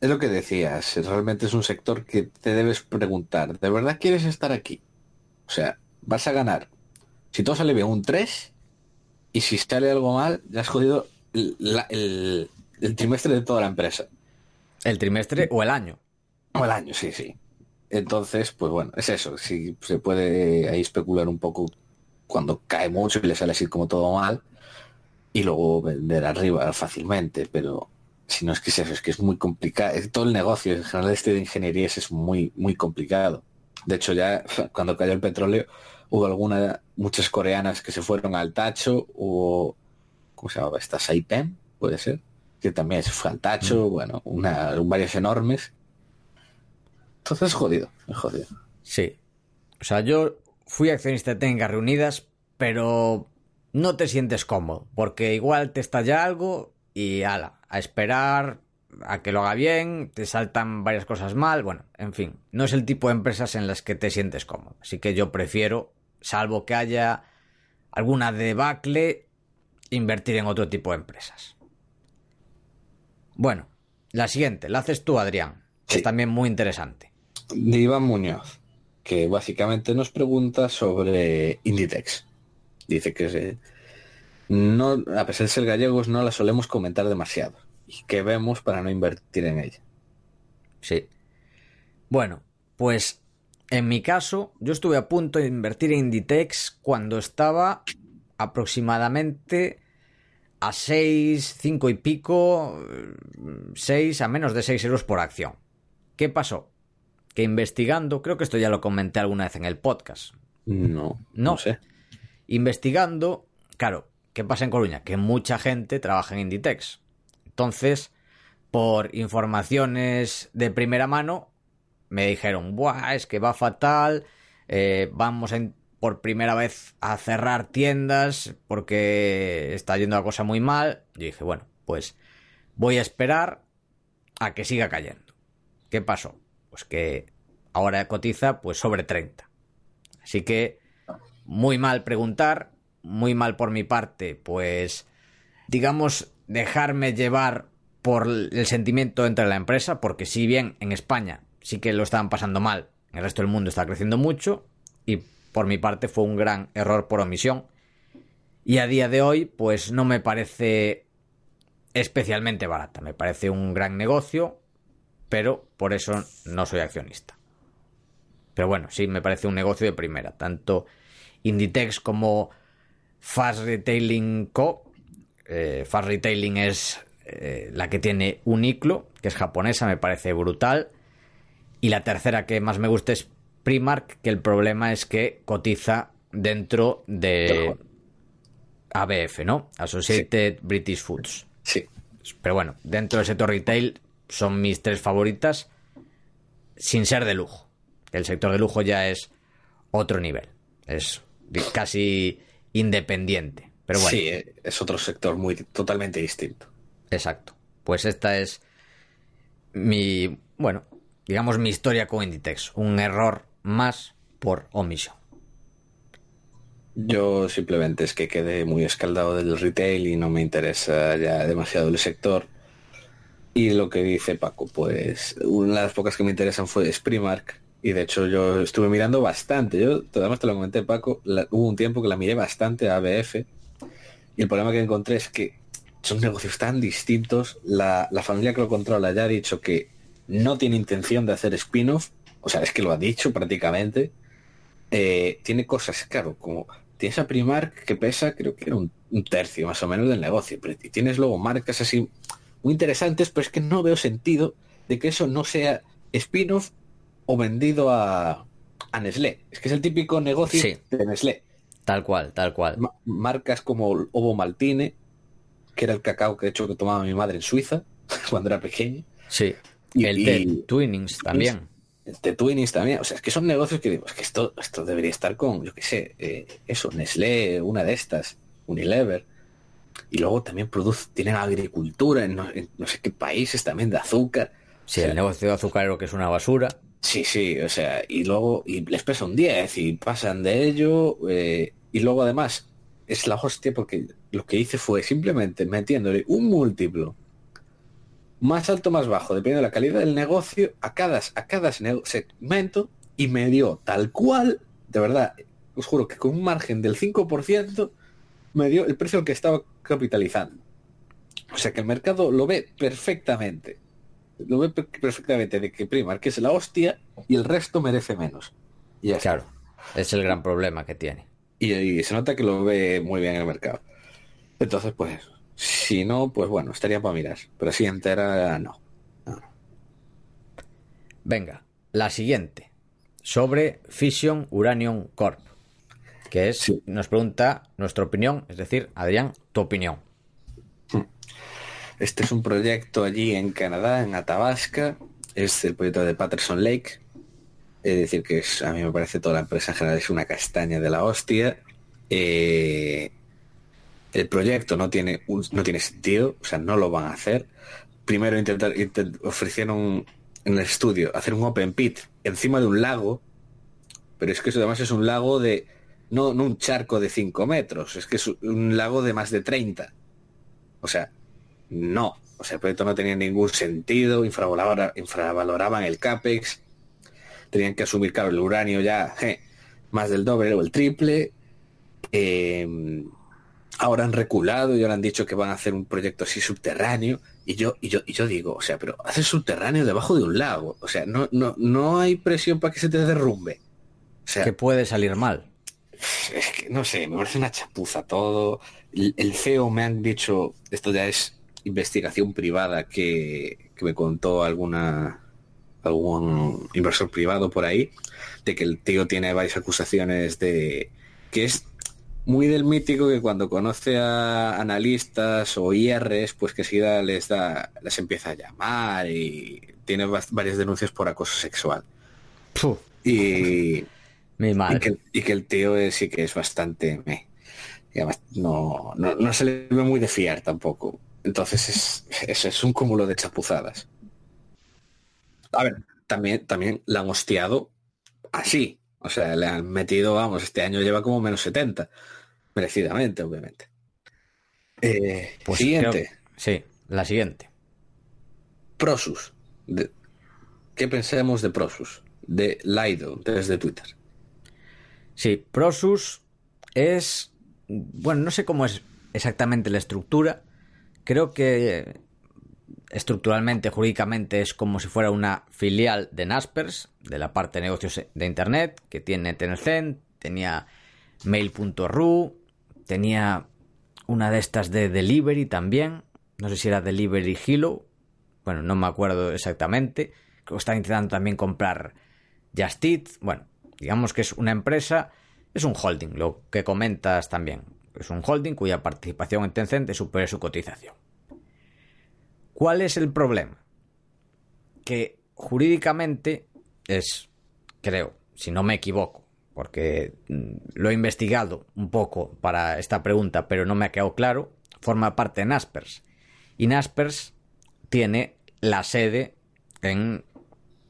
es lo que decías, realmente es un sector que te debes preguntar, ¿de verdad quieres estar aquí? O sea, vas a ganar. Si todo sale bien, un 3 y si sale algo mal, ya has jodido el, trimestre de toda la empresa. ¿El trimestre o el año? O el año, sí, sí. Entonces, pues bueno, es eso. Si se puede ahí especular un poco cuando cae mucho y le sale así como todo mal y luego vender arriba fácilmente, pero si no es que es eso, es que es muy complicado. Todo el negocio en general este de ingenierías es muy, muy complicado. De hecho, ya cuando cayó el petróleo, hubo algunas, muchas coreanas que se fueron al tacho, hubo, ¿cómo se llamaba? Esta Saipem, puede ser, que también se fue al tacho, mm. bueno, una, varias enormes. Entonces es jodido, es jodido. Sí. O sea, yo fui accionista de Técnicas Reunidas, pero no te sientes cómodo, porque igual te estalla algo y ala, a esperar a que lo haga bien, te saltan varias cosas mal, bueno, en fin, no es el tipo de empresas en las que te sientes cómodo. Así que yo prefiero salvo que haya alguna debacle, invertir en otro tipo de empresas. Bueno, la siguiente, la haces tú, Adrián. Es también muy interesante. De Iván Muñoz, que básicamente nos pregunta sobre Inditex. Dice que no, a pesar de ser gallegos, no la solemos comentar demasiado. ¿Y qué vemos para no invertir en ella? Sí. Bueno, pues en mi caso, yo estuve a punto de invertir en Inditex cuando estaba aproximadamente a 6, 5 y pico, 6 a menos de 6 euros por acción. ¿Qué pasó? Que investigando, creo que esto ya lo comenté alguna vez en el podcast. No, no, sé. Investigando, claro, ¿qué pasa en Coruña? Que mucha gente trabaja en Inditex. Entonces, por informaciones de primera mano, me dijeron, Buah, es que va fatal, eh, vamos por primera vez a cerrar tiendas porque está yendo la cosa muy mal. Yo dije, bueno, pues voy a esperar a que siga cayendo. ¿Qué pasó? Pues que ahora cotiza pues sobre 30. Así que muy mal preguntar, muy mal por mi parte, pues digamos dejarme llevar por el sentimiento entre la empresa, porque si bien en España sí que lo estaban pasando mal. El resto del mundo está creciendo mucho y por mi parte fue un gran error por omisión. Y a día de hoy, pues no me parece especialmente barata. Me parece un gran negocio, pero por eso no soy accionista. Pero bueno, sí me parece un negocio de primera. Tanto Inditex como Fast Retailing Co. Eh, Fast Retailing es eh, la que tiene Uniclo, que es japonesa, me parece brutal. Y la tercera que más me gusta es Primark, que el problema es que cotiza dentro de ABF, ¿no? Associated British Foods. Sí. Pero bueno, dentro del sector retail son mis tres favoritas, sin ser de lujo. El sector de lujo ya es otro nivel. Es casi independiente. Pero bueno. Sí, es otro sector muy totalmente distinto. Exacto. Pues esta es mi, bueno, digamos mi historia con Inditex. Un error más por omisión. Yo simplemente es que quedé muy escaldado del retail y no me interesa ya demasiado el sector. Y lo que dice Paco, pues una de las pocas que me interesan fue Primark. Y de hecho yo estuve mirando bastante. Yo, además te lo comenté Paco, hubo un tiempo que la miré bastante a ABF. Y el problema que encontré es que son negocios tan distintos. La, la familia que lo controla ya ha dicho que no tiene intención de hacer spin-off. O sea, es que lo ha dicho prácticamente. Eh, tiene cosas, claro, como tienes a Primark que pesa, creo que era un, tercio más o menos del negocio, pero tienes luego marcas así muy interesantes, pero es que no veo sentido de que eso no sea spin-off o vendido a, a Nestlé. Es que es el típico negocio de Nestlé. Tal cual, tal cual. marcas como Ovo Maltine, que era el cacao que de hecho que tomaba mi madre en Suiza cuando era pequeña. Sí. Y, el de Twinnings también de Twinings también. O sea, es que son negocios que digo, es que esto, esto debería estar con, yo qué sé, eh, eso, Nestlé, una de estas, Unilever. Y luego también produce, tienen agricultura en no, sé qué países también de azúcar. Sí, el negocio de azúcar lo que es una basura. Sí, sí, o sea, y luego y les pesa un 10 y pasan de ello. Eh, y luego además es la hostia porque lo que hice fue simplemente metiéndole un múltiplo más alto, más bajo, dependiendo de la calidad del negocio, a cada, a cada segmento y me dio tal cual, de verdad, os juro que con un margen del 5% me dio el precio al que estaba capitalizando. O sea que el mercado lo ve perfectamente. Lo ve perfectamente de que que es la hostia y el resto merece menos. Y claro, es el gran problema que tiene. Y, y, se nota que lo ve muy bien el mercado. Entonces, pues si no, pues bueno, estaría para mirar. Pero así entera, no. Venga, la siguiente. Sobre Fission Uranium Corp. Que es, nos pregunta nuestra opinión, es decir, Adrián, tu opinión. Este es un proyecto allí en Canadá, en Athabasca. Es el proyecto de Patterson Lake. Es decir, que a mí me parece toda la empresa en general es una castaña de la hostia. Eh, el proyecto no tiene, no tiene sentido, o sea, no lo van a hacer. Primero intentar, ofrecieron en el estudio hacer un open pit encima de un lago, pero es que eso además es un lago de, no, no un charco de 5 metros, es que es un lago de más de 30. O sea, no, o sea, el proyecto no tenía ningún sentido, infravaloraban el CAPEX, tenían que asumir, claro, el uranio ya más del doble o el triple. Eh, ahora han reculado y ahora han dicho que van a hacer un proyecto así subterráneo. Y yo, y yo, y yo digo, o sea, pero haces subterráneo debajo de un lago. O sea, no, no, no hay presión para que se te derrumbe. O sea, que puede salir mal. Es que no sé, me parece una chapuza todo. El, CEO me han dicho, esto ya es investigación privada que, que me contó alguna algún inversor privado por ahí, de que el tío tiene varias acusaciones de que es muy del mítico que cuando conoce a analistas o IRs, pues que seguida les da, les empieza a llamar y tiene varias denuncias por acoso sexual. Y, Mi Y, que, el tío sí que es bastante y además no, no, se le ve muy de fiar tampoco. Entonces es, es, es un cúmulo de chapuzadas. A ver, también, también la han hostiado así. O sea, le han metido, vamos, este año lleva como menos 70 merecidamente, obviamente. Eh, pues siguiente. sí, la siguiente. Prosus. De, ¿Qué pensamos de Prosus? De Lido, desde Twitter. Sí, Prosus es... Bueno, no sé cómo es exactamente la estructura. Creo que estructuralmente, jurídicamente, es como si fuera una filial de Naspers, de la parte de negocios de Internet, que tiene Tencent, tenía Mail.ru, Tenía una de estas de Delivery también. No sé si era Delivery Hilo. Bueno, no me acuerdo exactamente. Creo que están intentando también comprar Just Eat. Bueno, digamos que es una empresa. Es un holding, lo que comentas también. Es un holding cuya participación en Tencent supera su cotización. ¿Cuál es el problema? Que jurídicamente es, creo, si no me equivoco, porque mm, lo he investigado un poco para esta pregunta, pero no me ha quedado claro, forma parte de Naspers. Y Naspers tiene la sede en,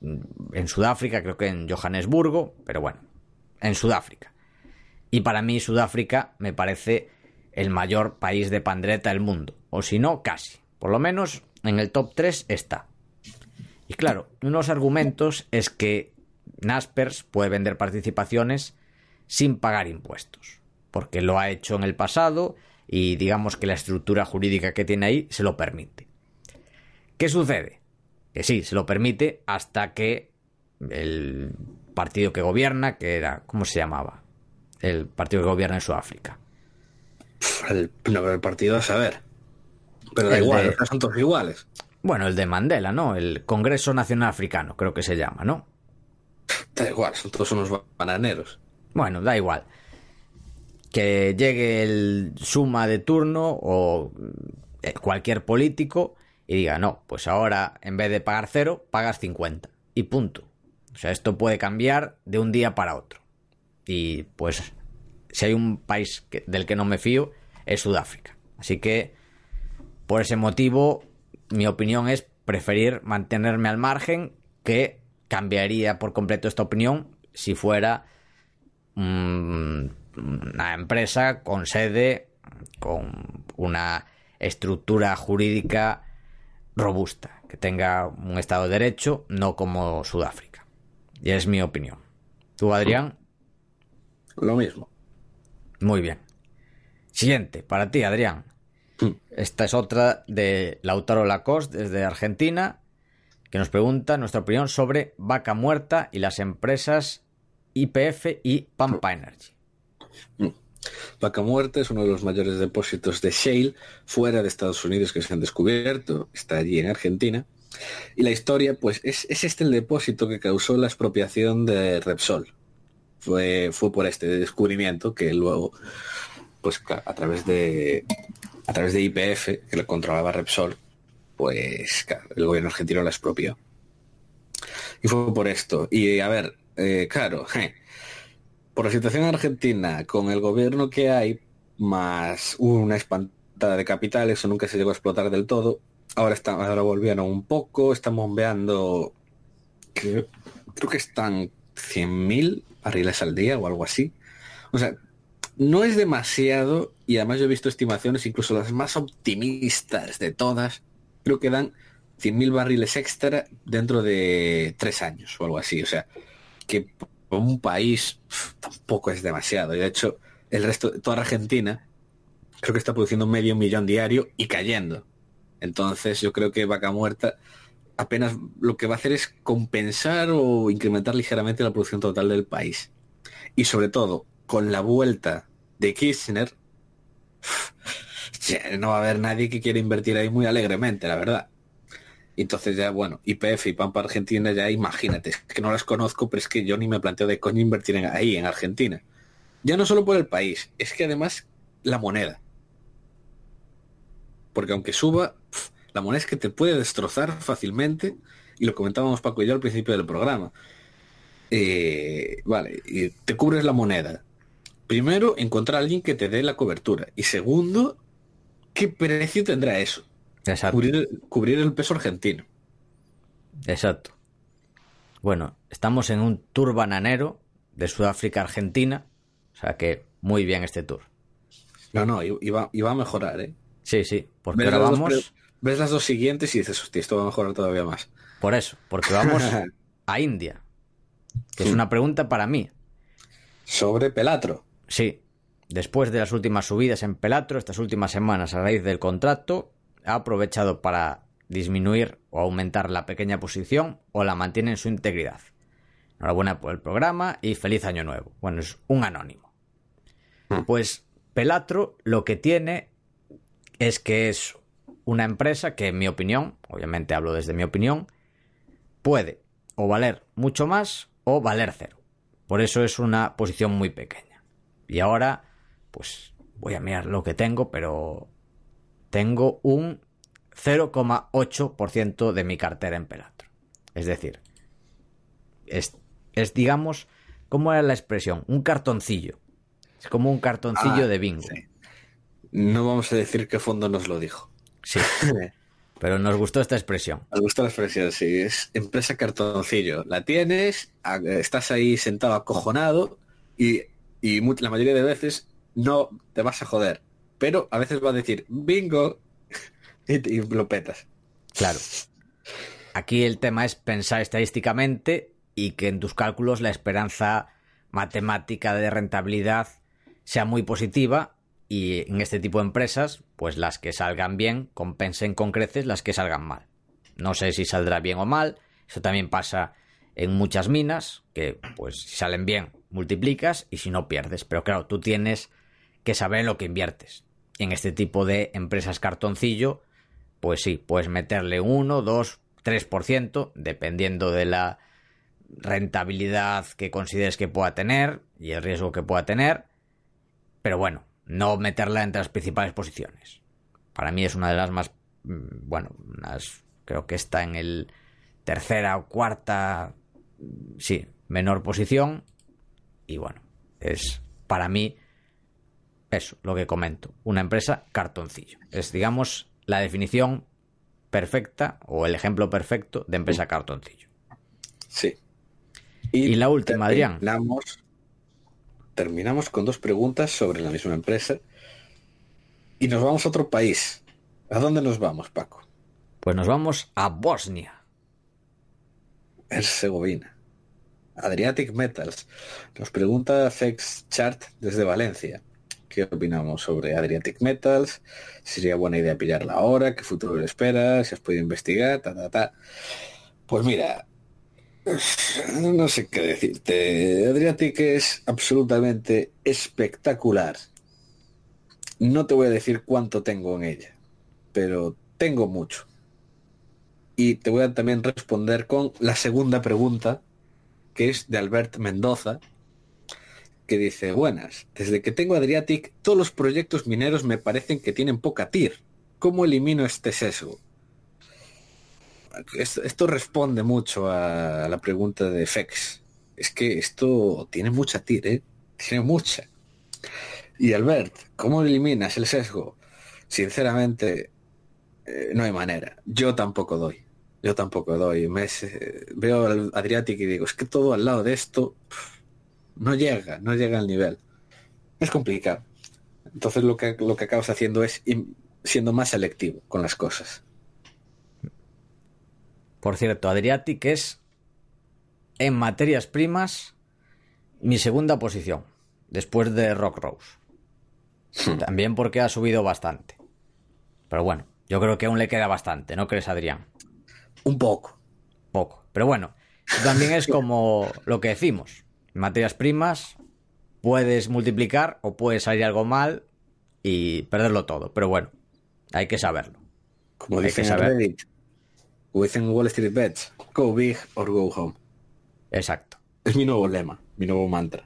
en Sudáfrica, creo que en Johannesburgo, pero bueno, en Sudáfrica. Y para mí Sudáfrica me parece el mayor país de pandreta del mundo, o si no, casi. Por lo menos en el top 3 está. Y claro, uno de los argumentos es que Naspers puede vender participaciones sin pagar impuestos, porque lo ha hecho en el pasado y digamos que la estructura jurídica que tiene ahí se lo permite. ¿Qué sucede? Que sí, se lo permite hasta que el partido que gobierna, que era, ¿cómo se llamaba? El partido que gobierna en Sudáfrica. El, no, el partido a saber. Pero da igual, son todos iguales. Bueno, el de Mandela, ¿no? El Congreso Nacional Africano, creo que se llama, ¿no? Da igual, son todos unos bananeros. Bueno, da igual. Que llegue el suma de turno o eh, cualquier político y diga, no, pues ahora en vez de pagar cero, pagas 50. Y punto. O sea, esto puede cambiar de un día para otro. Y pues, si hay un país del que no me fío, es Sudáfrica. Así que, por ese motivo, mi opinión es preferir mantenerme al margen que cambiaría por completo esta opinión si fuera mm, una empresa con sede, con una estructura jurídica robusta, que tenga un Estado de Derecho, no como Sudáfrica. Y es mi opinión. ¿Tú, Adrián? Lo mismo. Muy bien. Siguiente, para ti, Adrián. Esta es otra de Lautaro Lacoste desde Argentina, que nos pregunta nuestra opinión sobre Vaca Muerta y las empresas IPF y Pampa Energy. Vaca Muerta es uno de los mayores depósitos de shale fuera de Estados Unidos que se han descubierto, está allí en Argentina. Y la historia, pues, es, es este el depósito que causó la expropiación de Repsol. Fue, fue por este descubrimiento que luego, pues a través de a través de IPF, que lo controlaba Repsol, pues el gobierno argentino la expropió. Y fue por esto. Y a ver, eh, claro, por la situación argentina, con el gobierno que hay, más una espantada de capital, eso nunca se llegó a explotar del todo. Ahora, está, ahora volvieron un poco, están bombeando, creo, creo que están 100.000 barriles al día o algo así. O sea, no es demasiado, y además yo he visto estimaciones, incluso las más optimistas de todas, creo que dan 100.000 barriles extra dentro de tres años o algo así. O sea, que un país tampoco es demasiado. Y de hecho, el resto, toda Argentina, creo que está produciendo medio millón diario y cayendo. Entonces yo creo que Vaca Muerta apenas lo que va a hacer es compensar o incrementar ligeramente la producción total del país. Y sobre todo, con la vuelta de Kirchner, no va a haber nadie que quiera invertir ahí muy alegremente, la verdad. Entonces ya, bueno, IPF y Pampa Argentina ya imagínate, que no las conozco, pero es que yo ni me planteo de coño invertir en, ahí, en Argentina. Ya no solo por el país, es que además la moneda. Porque aunque suba, la moneda es que te puede destrozar fácilmente, y lo comentábamos Paco y yo al principio del programa. Eh, vale, te cubres la moneda, primero, encontrar a alguien que te dé la cobertura. Y segundo, ¿qué precio tendrá eso? Exacto. Cubrir, el peso argentino. Exacto. Bueno, estamos en un tour bananero de Sudáfrica Argentina. O sea que muy bien este tour. No, no, iba, a mejorar, ¿eh? Sí, sí. Porque ahora vamos. Ves las dos siguientes y dices, hostia, esto va a mejorar todavía más. Por eso, porque vamos a India. Que es una pregunta para mí. Sobre Pelatro. Sí, después de las últimas subidas en Pelatro, estas últimas semanas a raíz del contrato, ha aprovechado para disminuir o aumentar la pequeña posición o la mantiene en su integridad. Enhorabuena por el programa y feliz año nuevo. Bueno, es un anónimo. Hmm. Pues Pelatro lo que tiene es que es una empresa que, en mi opinión, obviamente hablo desde mi opinión, puede o valer mucho más o valer cero. Por eso es una posición muy pequeña. Y ahora, pues voy a mirar lo que tengo, pero tengo un 0,8% de mi cartera en Pelatro. Es decir, es, digamos, ¿Cómo era la expresión? Un cartoncillo. Es como un cartoncillo Ah, de bingo. sí. No vamos a decir qué fondo nos lo dijo. Sí. Pero nos gustó esta expresión. Me gusta la expresión, sí. Es empresa cartoncillo. La tienes, estás ahí sentado acojonado y, y la mayoría de veces no te vas a joder. Pero a veces va a decir bingo y, y lo petas. Claro. Aquí el tema es pensar estadísticamente y que en tus cálculos la esperanza matemática de rentabilidad sea muy positiva y en este tipo de empresas, pues las que salgan bien compensen con creces las que salgan mal. No sé si saldrá bien o mal, eso también pasa en muchas minas, que pues si salen bien multiplicas y si no pierdes, pero claro, tú tienes que saber lo que inviertes. En este tipo de empresas cartoncillo, pues sí, puedes meterle 1, 2, 3%, dependiendo de la rentabilidad que consideres que pueda tener y el riesgo que pueda tener. Pero bueno, no meterla entre las principales posiciones. Para mí es una de las más, mm, bueno, unas, creo que está en el tercera o cuarta, mm, sí, menor posición. Y bueno, es para mí eso, lo que comento. Una empresa cartoncillo. Es, digamos, la definición perfecta o el ejemplo perfecto de empresa cartoncillo. Sí. Y la última, Adrián. terminamos, terminamos con dos preguntas sobre la misma empresa. Y nos vamos a otro país. ¿A dónde nos vamos, Paco? Pues nos vamos a Bosnia. Herzegovina. Adriatic Metals. Nos pregunta Fex Chart desde Valencia. ¿Qué opinamos sobre Adriatic Metals? Si sería buena idea pillarla ahora, qué futuro le espera, si has podido investigar, ta, ta, ta. Pues mira, no sé qué decirte. Adriatic es absolutamente espectacular. No te voy a decir cuánto tengo en ella, pero tengo mucho. Y te voy a también responder con la segunda pregunta, que es de Albert Mendoza, que dice, buenas, desde que tengo Adriatic, todos los proyectos mineros me parecen que tienen poca TIR. ¿Cómo elimino este sesgo? Esto, responde mucho a la pregunta de Fex. Es que esto tiene mucha TIR, ¿eh? Tiene mucha. Y Albert, ¿cómo eliminas el sesgo? Sinceramente, eh, no hay manera. Yo tampoco doy. Yo tampoco doy. Me, veo al Adriatic y digo, es que todo al lado de esto no llega, no llega al nivel. Es complicado. Entonces lo que, lo que acabas haciendo es siendo más selectivo con las cosas. Por cierto, Adriatic es en materias primas mi segunda posición, después de Rock Rose. También porque ha subido bastante. Pero bueno, yo creo que aún le queda bastante, ¿no crees, Adrián? Un poco. Poco. Pero bueno, también es como lo que decimos. En materias primas puedes multiplicar o puede salir algo mal y perderlo todo. Pero bueno, hay que saberlo. Como Hay dicen que en saber. Reddit, o dicen en Wall Street Bets, go big or go home. Exacto. Es mi nuevo lema, mi nuevo mantra.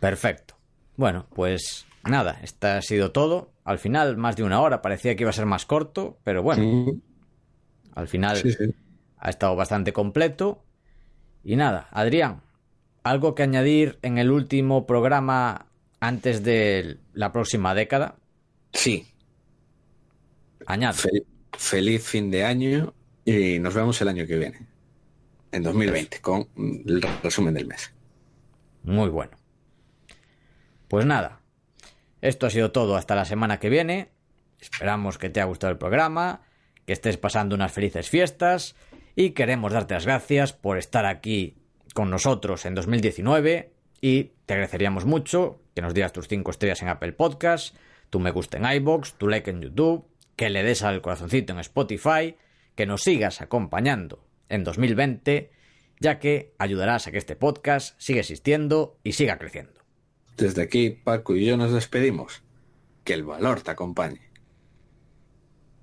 Perfecto. Bueno, pues nada, esto ha sido todo. Al final, más de una hora. Parecía que iba a ser más corto, pero bueno, al final sí, sí. ha estado bastante completo. Y nada, Adrián, ¿algo que añadir en el último programa antes de la próxima década? Sí, Añade. Fel- feliz fin de año y nos vemos el año que viene, en 2020, con el resumen del mes. Muy bueno. Pues nada, esto ha sido todo hasta la semana que viene. Esperamos que te haya gustado el programa, que estés pasando unas felices fiestas y queremos darte las gracias por estar aquí con nosotros en 2019 y te agradeceríamos mucho que nos dieras tus 5 estrellas en Apple Podcast, tu me gusta en iBox, tu like en YouTube, que le des al corazoncito en Spotify, que nos sigas acompañando en 2020, ya que ayudarás a que este podcast siga existiendo y siga creciendo. Desde aquí, Paco y yo nos despedimos. Que el valor te acompañe.